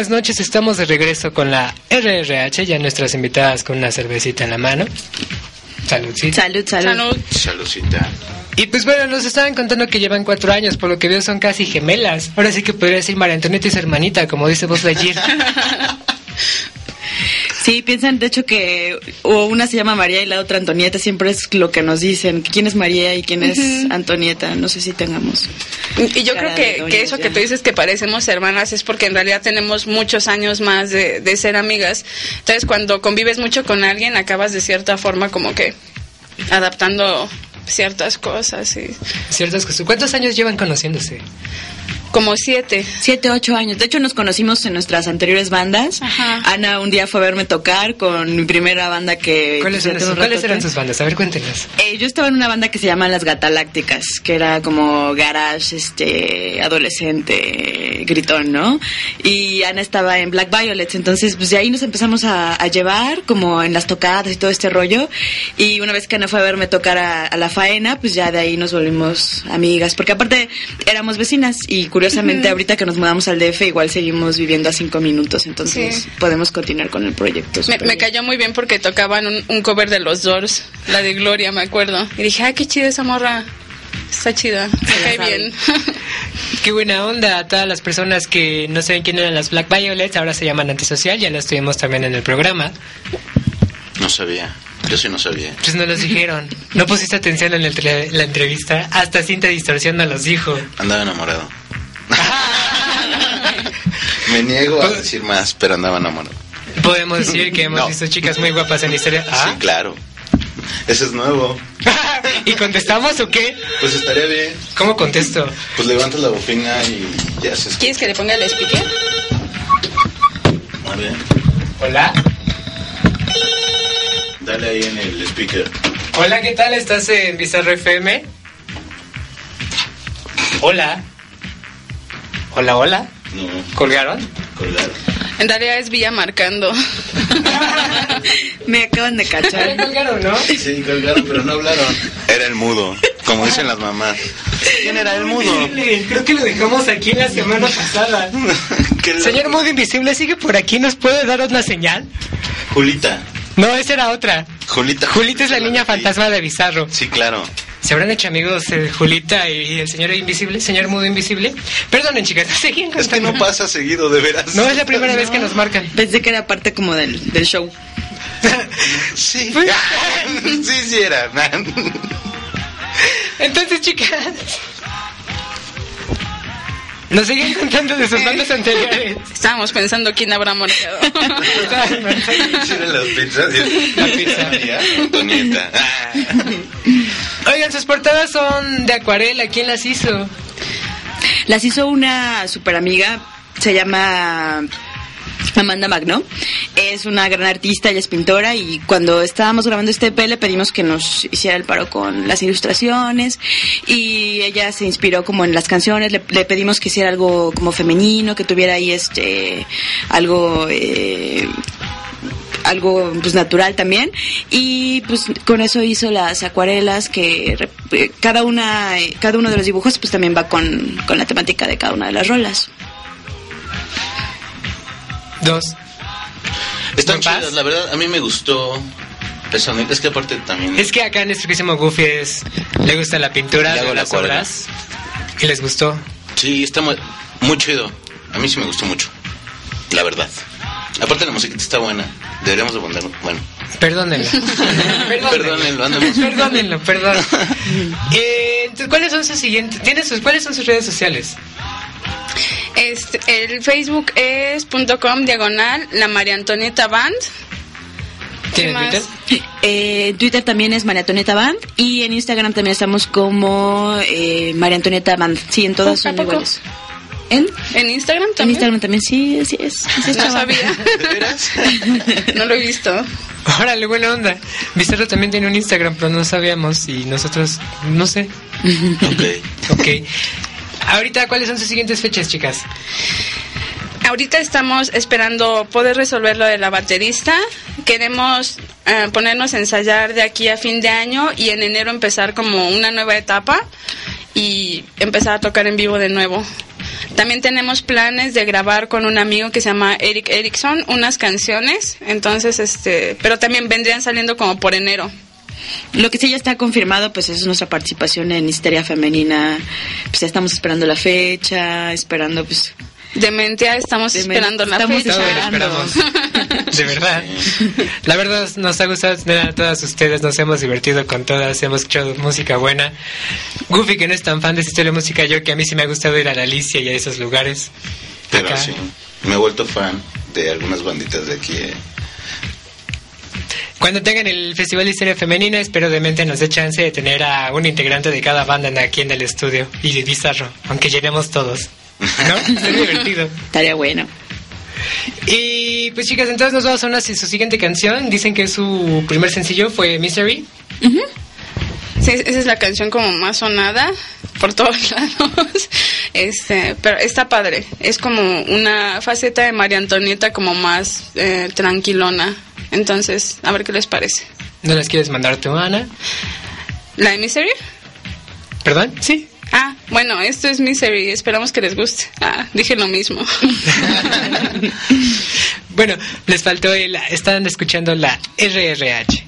Buenas noches, estamos de regreso con la RRH, ya nuestras invitadas con una cervecita en la mano. Saludcita. Salud, salud. Saludcita. Y pues bueno, nos estaban contando que llevan cuatro años, por lo que veo son casi gemelas. Ahora sí que podría decir María Antonieta y su hermanita, como dice vos ayer. Sí, piensan de hecho que o una se llama María y la otra Antonieta, siempre es lo que nos dicen, quién es María y quién es. Antonieta, no sé si tengamos. Y yo creo que, eso ya. que tú dices que parecemos hermanas es porque en realidad tenemos muchos años más de, de ser amigas. Entonces cuando convives mucho con alguien acabas de cierta forma como que adaptando ciertas cosas y Ciertas cosas. ¿Cuántos años llevan conociéndose? Como siete. Siete, ocho años. De hecho, nos conocimos en nuestras anteriores bandas. Ana un día fue a verme tocar con mi primera banda que... ¿Cuáles, eran, sus- un cuáles ratote. eran sus bandas? A ver, cuéntenos. Eh, yo estaba en una banda que se llama Las Gatalácticas, que era como garage, este, adolescente, gritón, ¿no? Y Ana estaba en Black Violets, entonces pues de ahí nos empezamos a, a llevar, como en las tocadas y todo este rollo. Y una vez que Ana fue a verme tocar a, a la faena, pues ya de ahí nos volvimos amigas, porque aparte éramos vecinas y curiosamente Ujú. ahorita que nos mudamos al DF igual seguimos viviendo a cinco minutos, entonces Sí. podemos continuar con el proyecto. Me, me cayó muy bien porque tocaban un, un cover de los Doors, la de Gloria, me acuerdo. Y dije, ay, qué chida esa morra. Está chida, me cae bien. Qué buena onda a todas las personas que no saben quién eran las Black Violets, ahora se llaman Antisocial, ya las tuvimos también en el programa. No sabía. Yo sí no sabía. Pues no los dijeron. No pusiste atención en el la entrevista, hasta Cinta Distorsión no los dijo. Andaba enamorado. Me niego a decir más, pero andaba enamorado. Podemos decir que hemos No. visto chicas muy guapas en la historia. Sí, ¿Ah? claro. Eso es nuevo. ¿Y contestamos o qué? Pues estaría bien. ¿Cómo contesto? Pues levantas la bocina y ya se escucha. ¿Quieres que le ponga el speaker? A ver, Hola. dale ahí en el speaker. Hola, ¿qué tal? ¿Estás en Bizarro FM? Hola. Hola, hola. No, ¿Colgaron? colgar. En realidad es Villa marcando. Me acaban de cachar. ¿Colgaron, no? Sí, colgaron, pero no hablaron. Era el mudo, como dicen las mamás. ¿Quién era el mudo? Creo que lo dejamos aquí la semana pasada. ¿Qué le- Señor Mudo Invisible, ¿sigue por aquí? ¿Nos puede dar una señal? Julita. No, esa era otra. Julita. Julita es la niña fantasma de Bizarro. Sí, claro. ¿Se habrán hecho amigos eh, Julita y el señor Invisible, señor Mudo Invisible? Perdonen, chicas, seguían Es que no pasa seguido, de veras. No es la primera vez que nos marcan. Pensé que era parte como del, del show. Sí. sí, sí era. Entonces, chicas. Nos siguen contando de sus bandas anteriores. Estábamos pensando quién habrá marcado. Las pizzas. La Antonieta. Ah. Oigan, sus portadas son de acuarela. ¿Quién las hizo? Las hizo una super amiga, se llama Amanda Magno. Es una gran artista, ella es pintora y cuando estábamos grabando este EP le pedimos que nos hiciera el paro con las ilustraciones y ella se inspiró como en las canciones, le, pedimos que hiciera algo como femenino, que tuviera ahí este algo... eh, algo pues natural también y pues con eso hizo las acuarelas que eh, cada una eh, cada uno de los dibujos pues también va con, con la temática de cada una de las rolas Dos. Están chidas, la verdad, a mí me gustó. Personalmente, es que aparte también. Es que acá nuestro querísimo Goofy es, le gusta la pintura de las obras y les gustó. Sí, está muy, muy chido. A mí sí me gustó mucho. La verdad. Aparte, la musiquita está buena. Deberíamos de ponerlo. Bueno, Perdónenlo. perdónenlo, andamos. Perdónenlo, perdón. Eh, entonces, ¿Cuáles son sus siguientes? ¿Tienes sus, ¿Cuáles son sus redes sociales? Este, el Facebook es punto .com diagonal la María Antonieta Band. ¿Tienes más? Twitter? Eh, en Twitter también es María Antonieta Band y en Instagram también estamos como eh, María Antonieta Band sí en todas ¿A son iguales ¿En? ¿En Instagram En también? Instagram también, sí, así es. No sabía. no lo he visto. Órale, buena onda. Bizarro también tiene un Instagram, pero no sabíamos y nosotros, no sé. Ok. Ok. Ahorita, ¿cuáles son sus siguientes fechas, chicas? Ahorita estamos esperando poder resolver lo de la baterista. Queremos eh, ponernos a ensayar de aquí a fin de año y en enero empezar como una nueva etapa y empezar a tocar en vivo de nuevo. También tenemos planes de grabar con un amigo que se llama Eric Erickson unas canciones, entonces este, pero también vendrían saliendo como por enero. Lo que sí ya está confirmado, pues es nuestra participación en Histeria Femenina. Pues ya estamos esperando la fecha, esperando pues... Dementia, estamos esperando la estamos fecha. esperando. De verdad. La verdad nos ha gustado tener a todas ustedes, nos hemos divertido con todas, hemos escuchado música buena. Goofy, que no es tan fan de ese estilo de música, yo que a mí sí me ha gustado ir a la Alicia y a esos lugares. Pero Acá. sí. Me he vuelto fan de algunas banditas de aquí. eh. Cuando tengan el Festival de Historia Femenina, espero de mente nos dé chance de tener a un integrante de cada banda aquí en el estudio y de Bizarro, aunque llenemos todos. ¿No? Sería divertido. Estaría bueno. Y pues chicas, entonces nos vamos a una su siguiente canción. Dicen que su primer sencillo fue Misery. Sí, esa es la canción como más sonada por todos lados. Este, pero está padre. Es como una faceta de María Antonieta como más eh, tranquilona. Entonces, a ver qué les parece. ¿No las quieres mandar tú, Ana? ¿La de Misery? ¿Perdón? Sí. Ah, bueno, esto es Misery. Esperamos que les guste. Ah, dije lo mismo. Bueno, les faltó el... Están escuchando la RRH.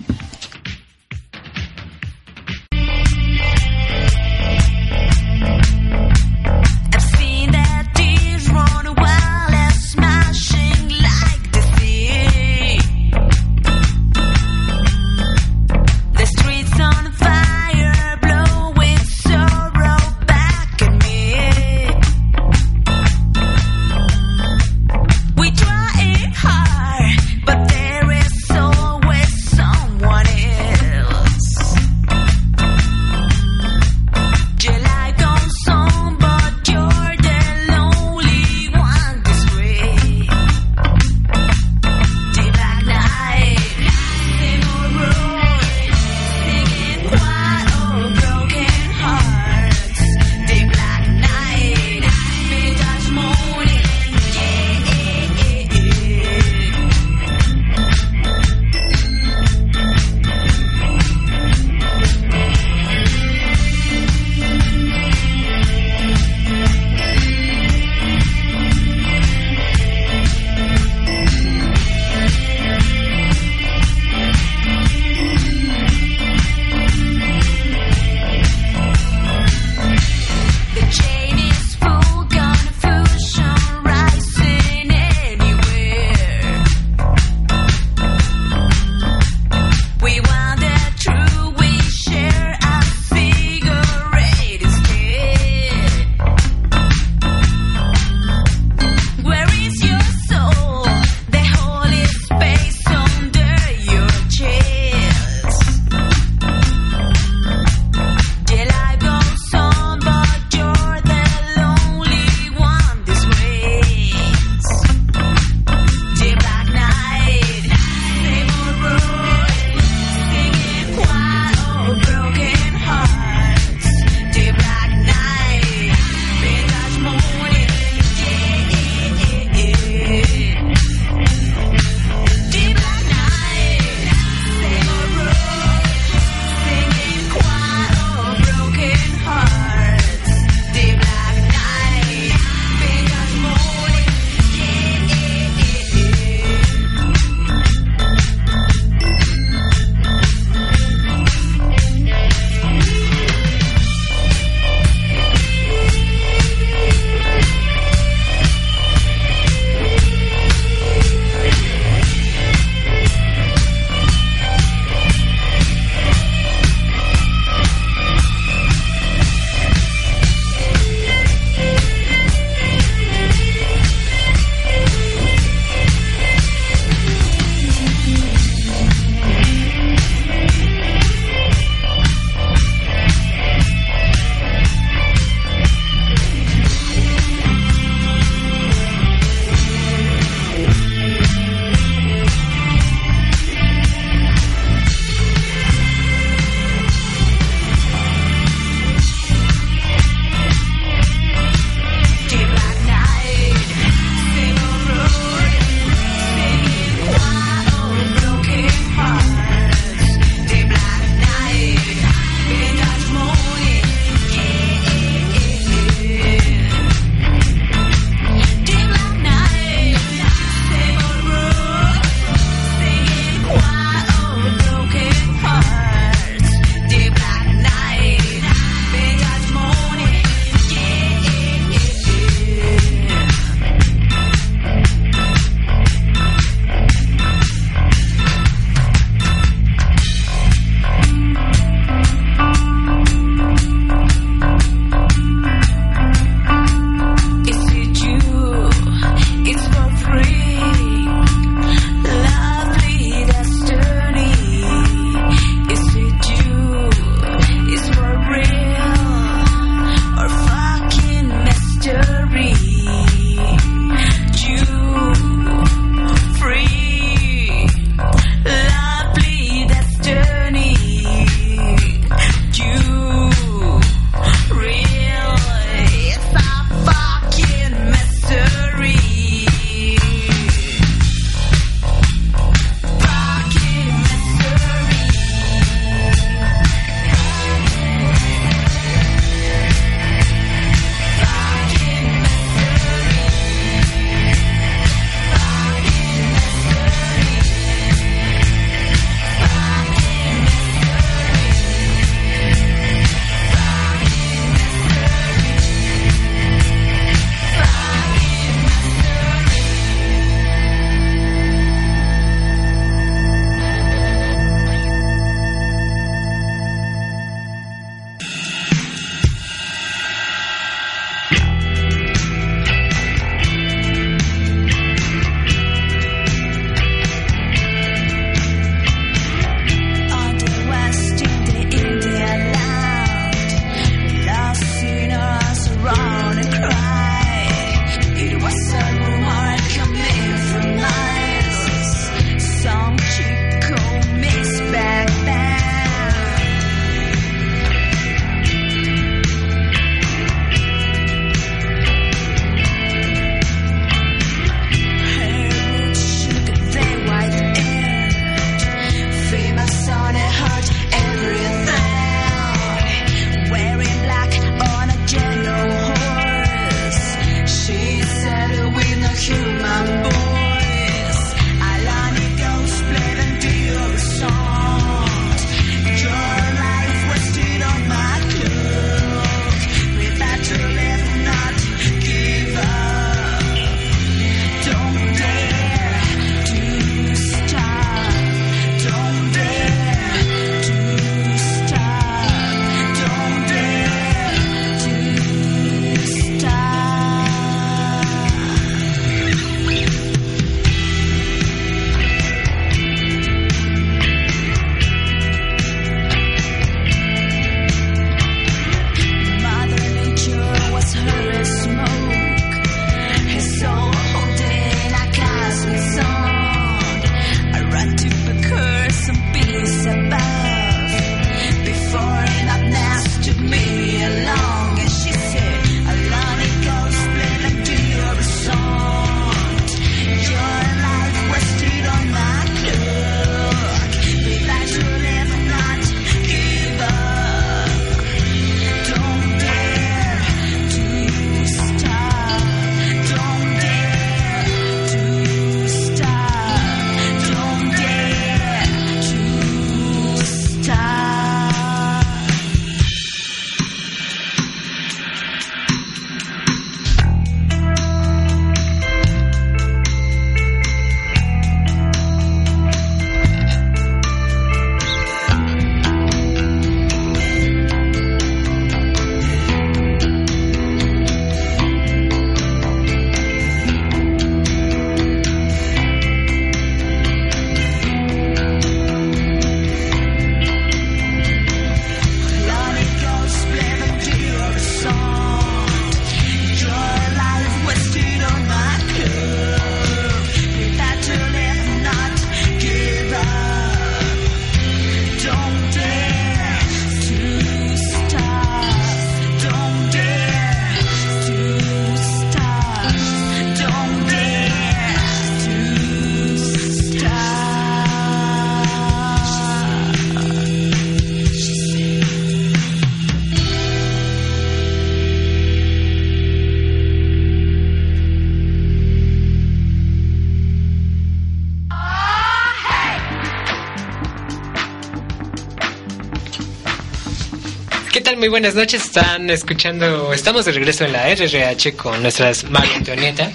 Buenas noches. Están escuchando, estamos de regreso en la RRH con nuestras María Antonieta,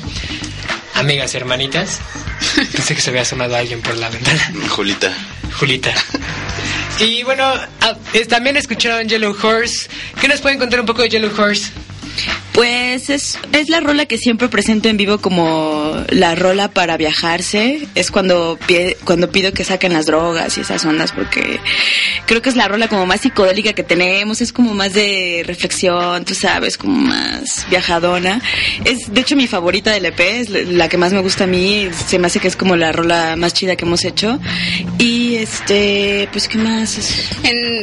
amigas y hermanitas. Pensé que se había asomado alguien por la ventana. Julita. Julita. Y bueno, ah, también escucharon Yellow Horse. ¿Qué nos pueden contar un poco de Yellow Horse? Pues es, es la rola que siempre presento en vivo como la rola para viajarse. Es cuando, cuando pido que saquen las drogas y esas ondas porque creo que es la rola como más psicodélica que tenemos. Es como más de reflexión, tú sabes, como más viajadona. Es de hecho mi favorita del EP, es la- que más me gusta a mí. Se me hace que es como la rola más chida que hemos hecho. Y este, pues qué más.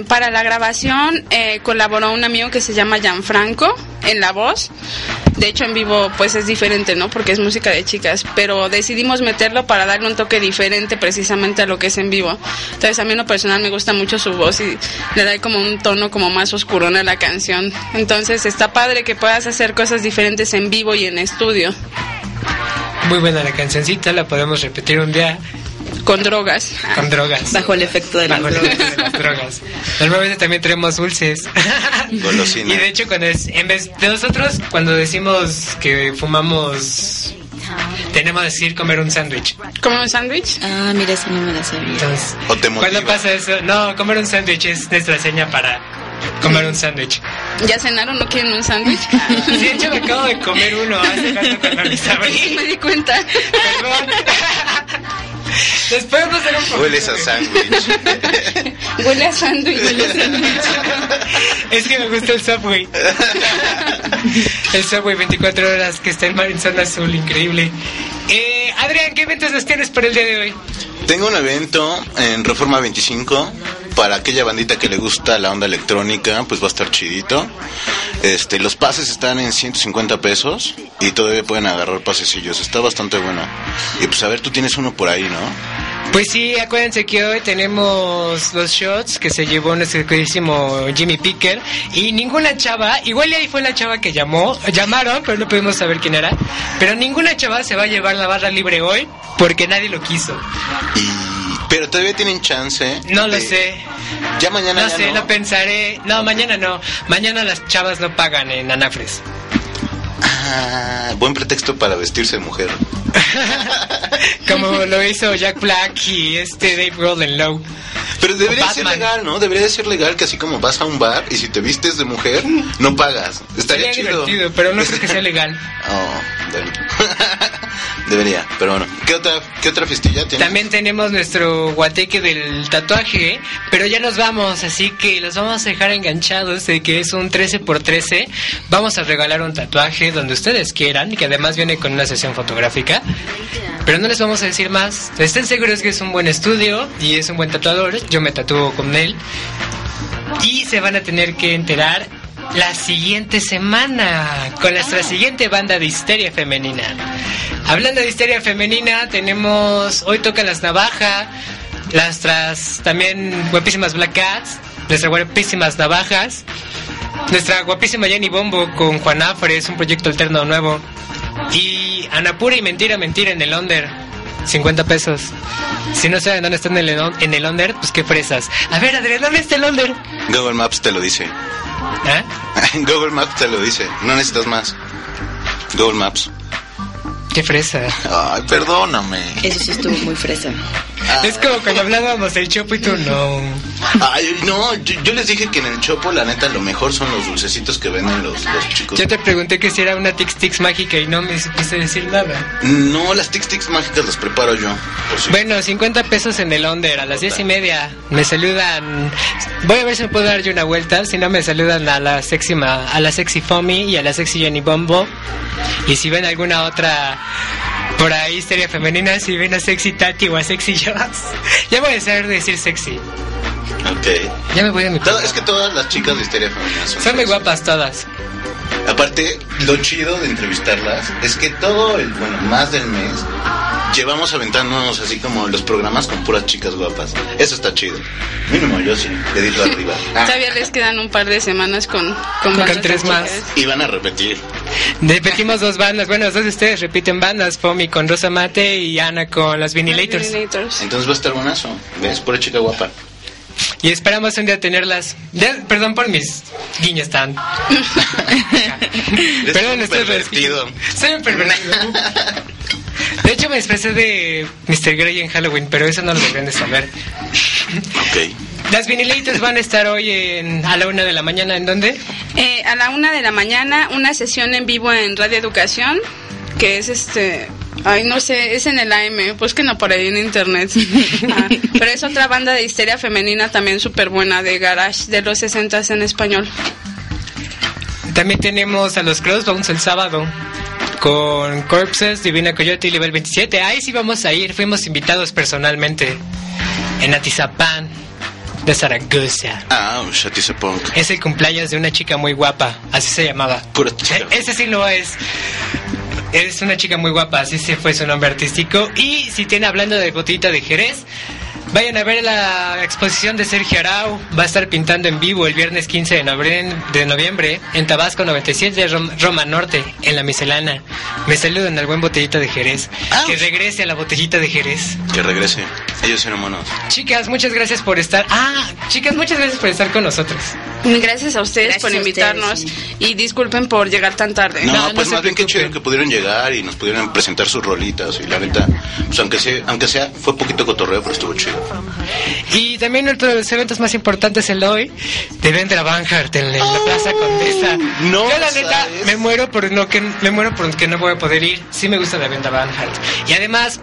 Para la grabación eh, colaboró un amigo que se llama Gianfranco en la voz. De hecho, en vivo pues es diferente, ¿no? Porque es música de chicas, pero decidimos meterlo para darle un toque diferente precisamente a lo que es en vivo. Entonces, a mí en lo personal me gusta mucho su voz y le da como un tono como más oscurón a la canción. Entonces, está padre que puedas hacer cosas diferentes en vivo y en estudio, Muy buena la cancioncita, la podemos repetir un día con drogas. con drogas. Bajo el efecto de las Bajo el drogas. de las drogas. Normalmente también tenemos dulces. Golosina. Y de hecho, cuando es, en vez de nosotros, cuando decimos que fumamos, tenemos que decir comer un sándwich. ¿Comer un sándwich? Ah, mira, eso no me la sabía. Entonces, O te ¿cuándo pasa eso? No, comer un sándwich es nuestra seña para comer un sándwich. ¿Ya cenaron? ¿No quieren un sándwich? Sí, de hecho, me acabo de comer uno hace rato cuando les abrí. me di cuenta. Perdón. Les podemos hacer un poco. Hueles a sándwich. Huele a sándwich. Es que me gusta el Subway. El Subway 24 horas que está en Mar en Zona Azul, increíble. Eh, Adrián, ¿qué eventos nos tienes para el día de hoy? Tengo un evento en Reforma 25 para aquella bandita que le gusta la onda electrónica, pues va a estar chidito. Este, los pases están en 150 pesos y todavía pueden agarrar pasecillos. Está bastante bueno. Y pues a ver, tú tienes uno por ahí, ¿no? Pues sí, acuérdense que hoy tenemos los shots que se llevó nuestro queridísimo Jimmy Picker y ninguna chava, igual y ahí fue la chava que llamó, llamaron, pero no pudimos saber quién era, pero ninguna chava se va a llevar la barra libre hoy porque nadie lo quiso. Pero todavía tienen chance. No lo sé. Ya mañana No ya sé, no. lo pensaré. No, mañana no. Mañana las chavas no pagan en Anafres. Ah, buen pretexto para vestirse de mujer. Como lo hizo Jack Black y este Dave Grohl en Low. Pero debería ser legal, ¿no? Debería de ser legal que así como vas a un bar y si te vistes de mujer, no pagas. Estaría Sería chido. divertido, pero no creo que sea legal. Oh, bueno. Debería, pero bueno. ¿Qué otra, qué otra fiestilla tienes? También tenemos nuestro guateque del tatuaje, pero ya nos vamos, así que los vamos a dejar enganchados de que es un 13 por 13. Vamos a regalar un tatuaje donde ustedes quieran y que además viene con una sesión fotográfica. Pero no les vamos a decir más. Estén seguros que es un buen estudio y es un buen tatuador. Yo me tatúo con él. Y se van a tener que enterar la siguiente semana con nuestra siguiente banda de histeria femenina. Hablando de histeria femenina, tenemos hoy tocan las navajas, nuestras también guapísimas Black Cats, nuestras guapísimas navajas, nuestra guapísima Jenny Bombo con Juan Afre, es un proyecto alterno nuevo. Y Anapura y Mentira, Mentira en el Under. 50 pesos. Si no saben dónde están en el, en el Under, pues qué fresas. A ver, Adrián, ¿dónde está el Under? Google Maps te lo dice. ¿Ah? Google Maps te lo dice. No necesitas más. Google Maps. Qué fresa. Ay, perdóname. Eso sí estuvo muy fresa. Es como cuando hablábamos del Chopo y tú no. Ay, no, yo, yo les dije que en el Chopo, la neta, lo mejor son los dulcecitos que venden los, los chicos. Yo te pregunté que si era una Tix Tix mágica y no me supiste decir nada. No, las Tic Tics mágicas las preparo yo. por si- Bueno, 50 pesos en el Under a las 10 y media. Me saludan. Voy a ver si me puedo dar yo una vuelta. Si no, me saludan a la sexy, ma- a la sexy Fomi y a la sexy Jenny Bombo. Y si ven alguna otra por ahí, histeria femenina, si ven a sexy Tati o a sexy Joss, ya voy a saber decir sexy. Ok. Ya me voy a mi es que todas las chicas de Histeria Femenina son Son muy guapas todas. Aparte, lo chido de entrevistarlas es que todo el, bueno, más del mes, llevamos aventándonos así como los programas con puras chicas guapas. Eso está chido. Mínimo yo sí, dedito arriba. Ah, Todavía les quedan un par de semanas con, con, Con tres más. y van a repetir. Repetimos dos bandas. Bueno, dos de ustedes repiten bandas. Fomi con Rosa Mate y Ana con las Vinilators. Vinilators. Entonces va a estar buenazo. ¿Ves? Pura chica guapa. Y esperamos un día tenerlas. Ya, perdón por mis guiños tan. Perdón, estoy pervertido. Soy un pervertido. De hecho, me expresé de Mr. Grey en Halloween, pero eso no lo deberían de saber. Ok. Las vinileitas van a estar hoy en, a la una de la mañana. ¿En dónde? Eh, a la una de la mañana, una sesión en vivo en Radio Educación, que es este. Ay, no sé, es en el AM, pues que no por ahí en internet. Ah, pero es otra banda de histeria femenina también súper buena, de garage de los 60 en español. También tenemos a los Crossbones el sábado. Con Corpses, Divina Coyote y Nivel 27. Ahí sí vamos a ir. Fuimos invitados personalmente. En Atizapán, de Zaragoza. Ah, Punk. Es el cumpleaños de una chica muy guapa. Así se llamaba. Pura chica. E- Ese sí lo es. Es una chica muy guapa, así se fue su nombre artístico. Y si tiene hablando de botellita de Jerez, vayan a ver la exposición de Sergio Arau. Va a estar pintando en vivo el viernes 15 de noviembre, de noviembre en Tabasco 97, Rom- Roma Norte, en la Miscelana. Me saludan al buen botellita de Jerez. Que regrese a la botellita de Jerez. Que regrese. Ellos eran monos. Chicas, muchas gracias por estar. Ah, chicas, muchas gracias por estar con nosotros. Gracias a ustedes Gracias por a invitarnos ustedes, y disculpen por llegar tan tarde. No, pues más bien que chido que pudieron llegar y nos pudieran presentar sus rolitas. Y la neta, pues aunque sea, aunque sea fue poquito cotorreo, pero estuvo chido. Y también otro de los eventos más importantes el hoy de Vendra Banhart en la Plaza Condesa. No, Yo la neta ¿sabes? me muero por no que me muero por que no voy a poder ir. Sí me gusta la Vendra Banhart. Y además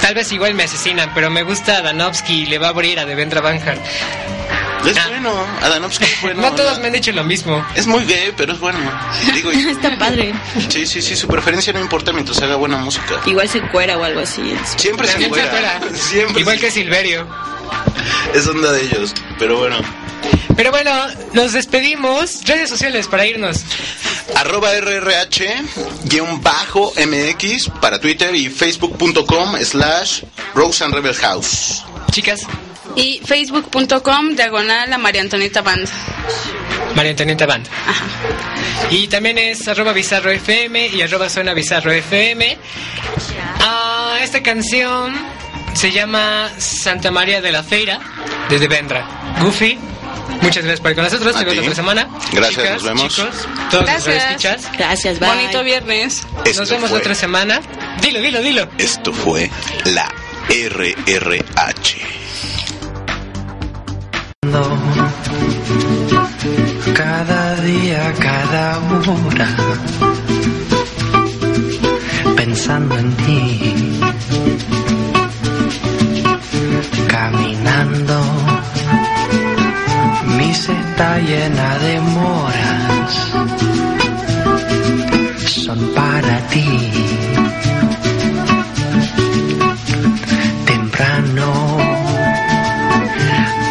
tal vez igual me asesinan, pero me gusta Danovsky y le va a abrir a Devendra Banhart. Es bueno, Adanovsky es bueno. No todos me han dicho lo mismo. Es muy gay, pero es bueno. Digo, Está padre. sí, sí, sí, su preferencia no importa mientras haga buena música. Igual se cuera o algo así. Siempre se fuera. Siempre Igual que Silverio. es onda de ellos. Pero bueno. Pero bueno, nos despedimos. Redes sociales para irnos. Arroba RRH guion bajo MX para Twitter y facebook.com slash Rose and Rebel House. Chicas, Y facebook.com diagonal a María Antonieta Band. María Antonieta Band. Y también es arroba bizarro FM y arroba zona bizarro FM. Ah, esta canción se llama Santa María de la Feira de Devendra. Goofy, muchas gracias por ir con nosotros. Te la ti. otra semana. Gracias, nos vemos. Chicos, todos los Gracias. escuchas. Gracias, bye. Bonito viernes. Esto Nos vemos fue- la otra semana. Dilo, dilo, dilo. Esto fue la RRH. Cada día, cada hora, pensando en ti, caminando, mi seta llena de moras, son para ti. Temprano,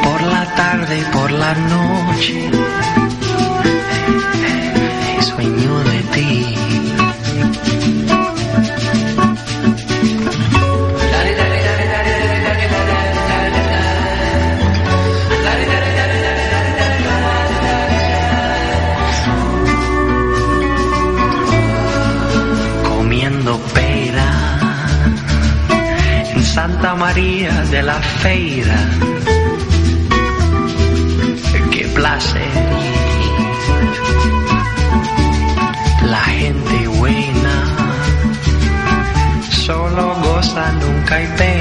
por la tarde y por la noche Santa María de la Feira. Qué placer la gente buena solo goza, nunca hay pena.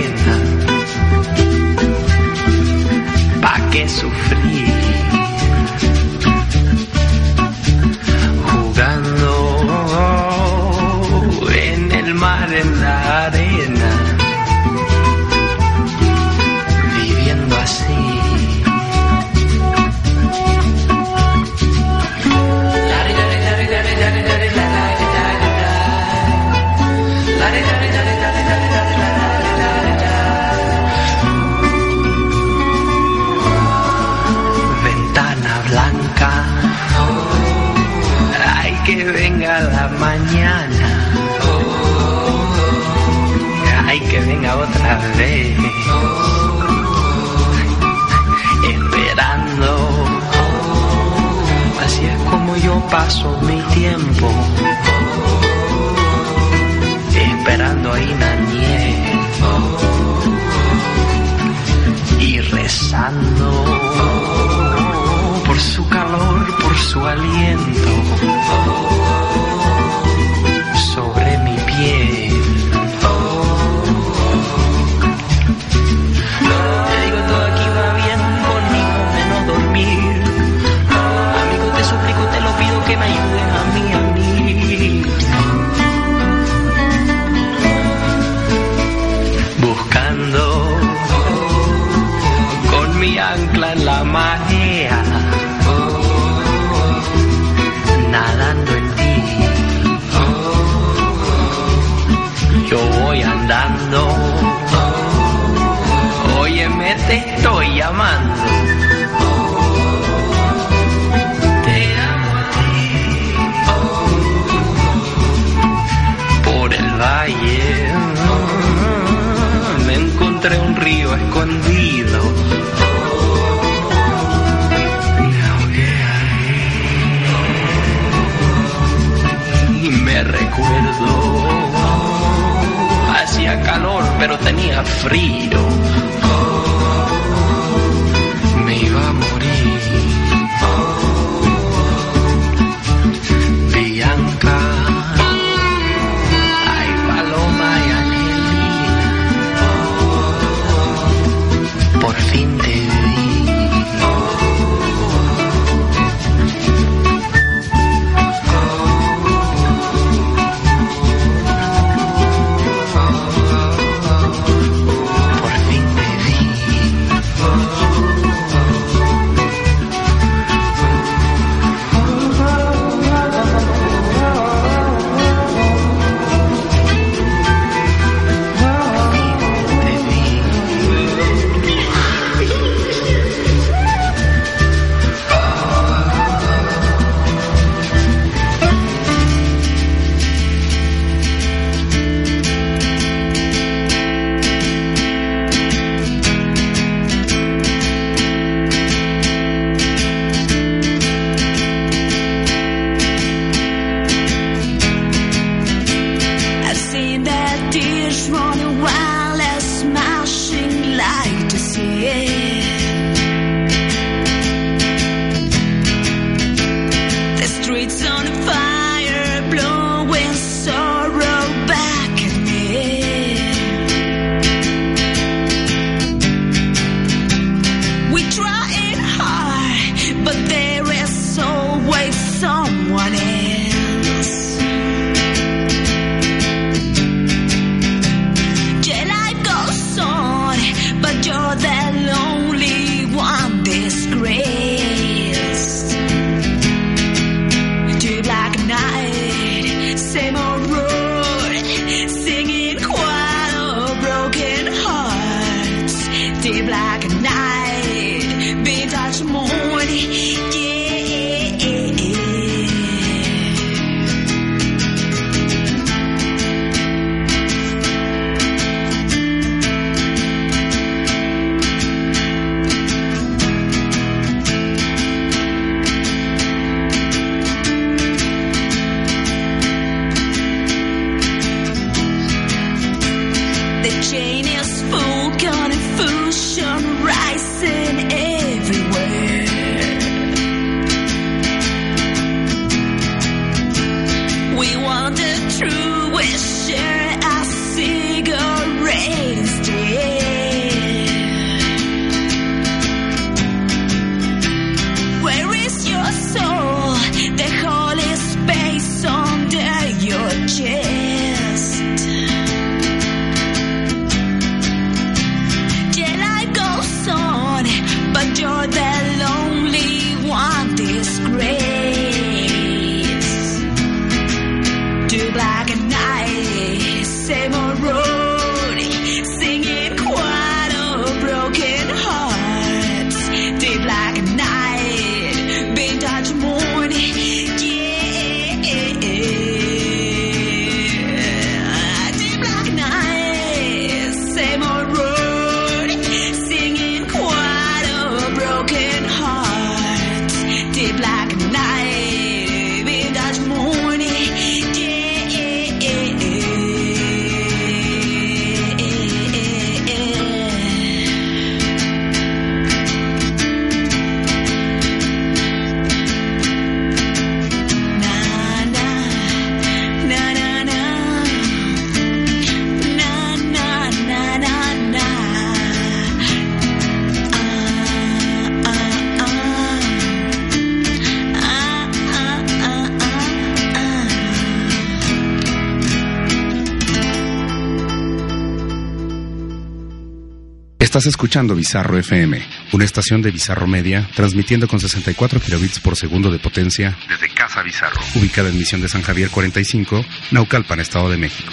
Escuchando Bizarro FM, una estación de Bizarro Media, transmitiendo con 64 kilobits por segundo de potencia desde Casa Bizarro, ubicada en Misión de San Javier 45, Naucalpan, Estado de México.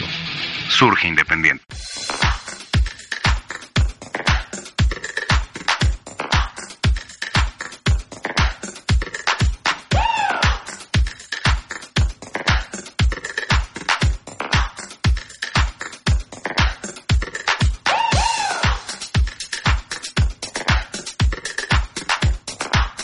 Surge Independiente.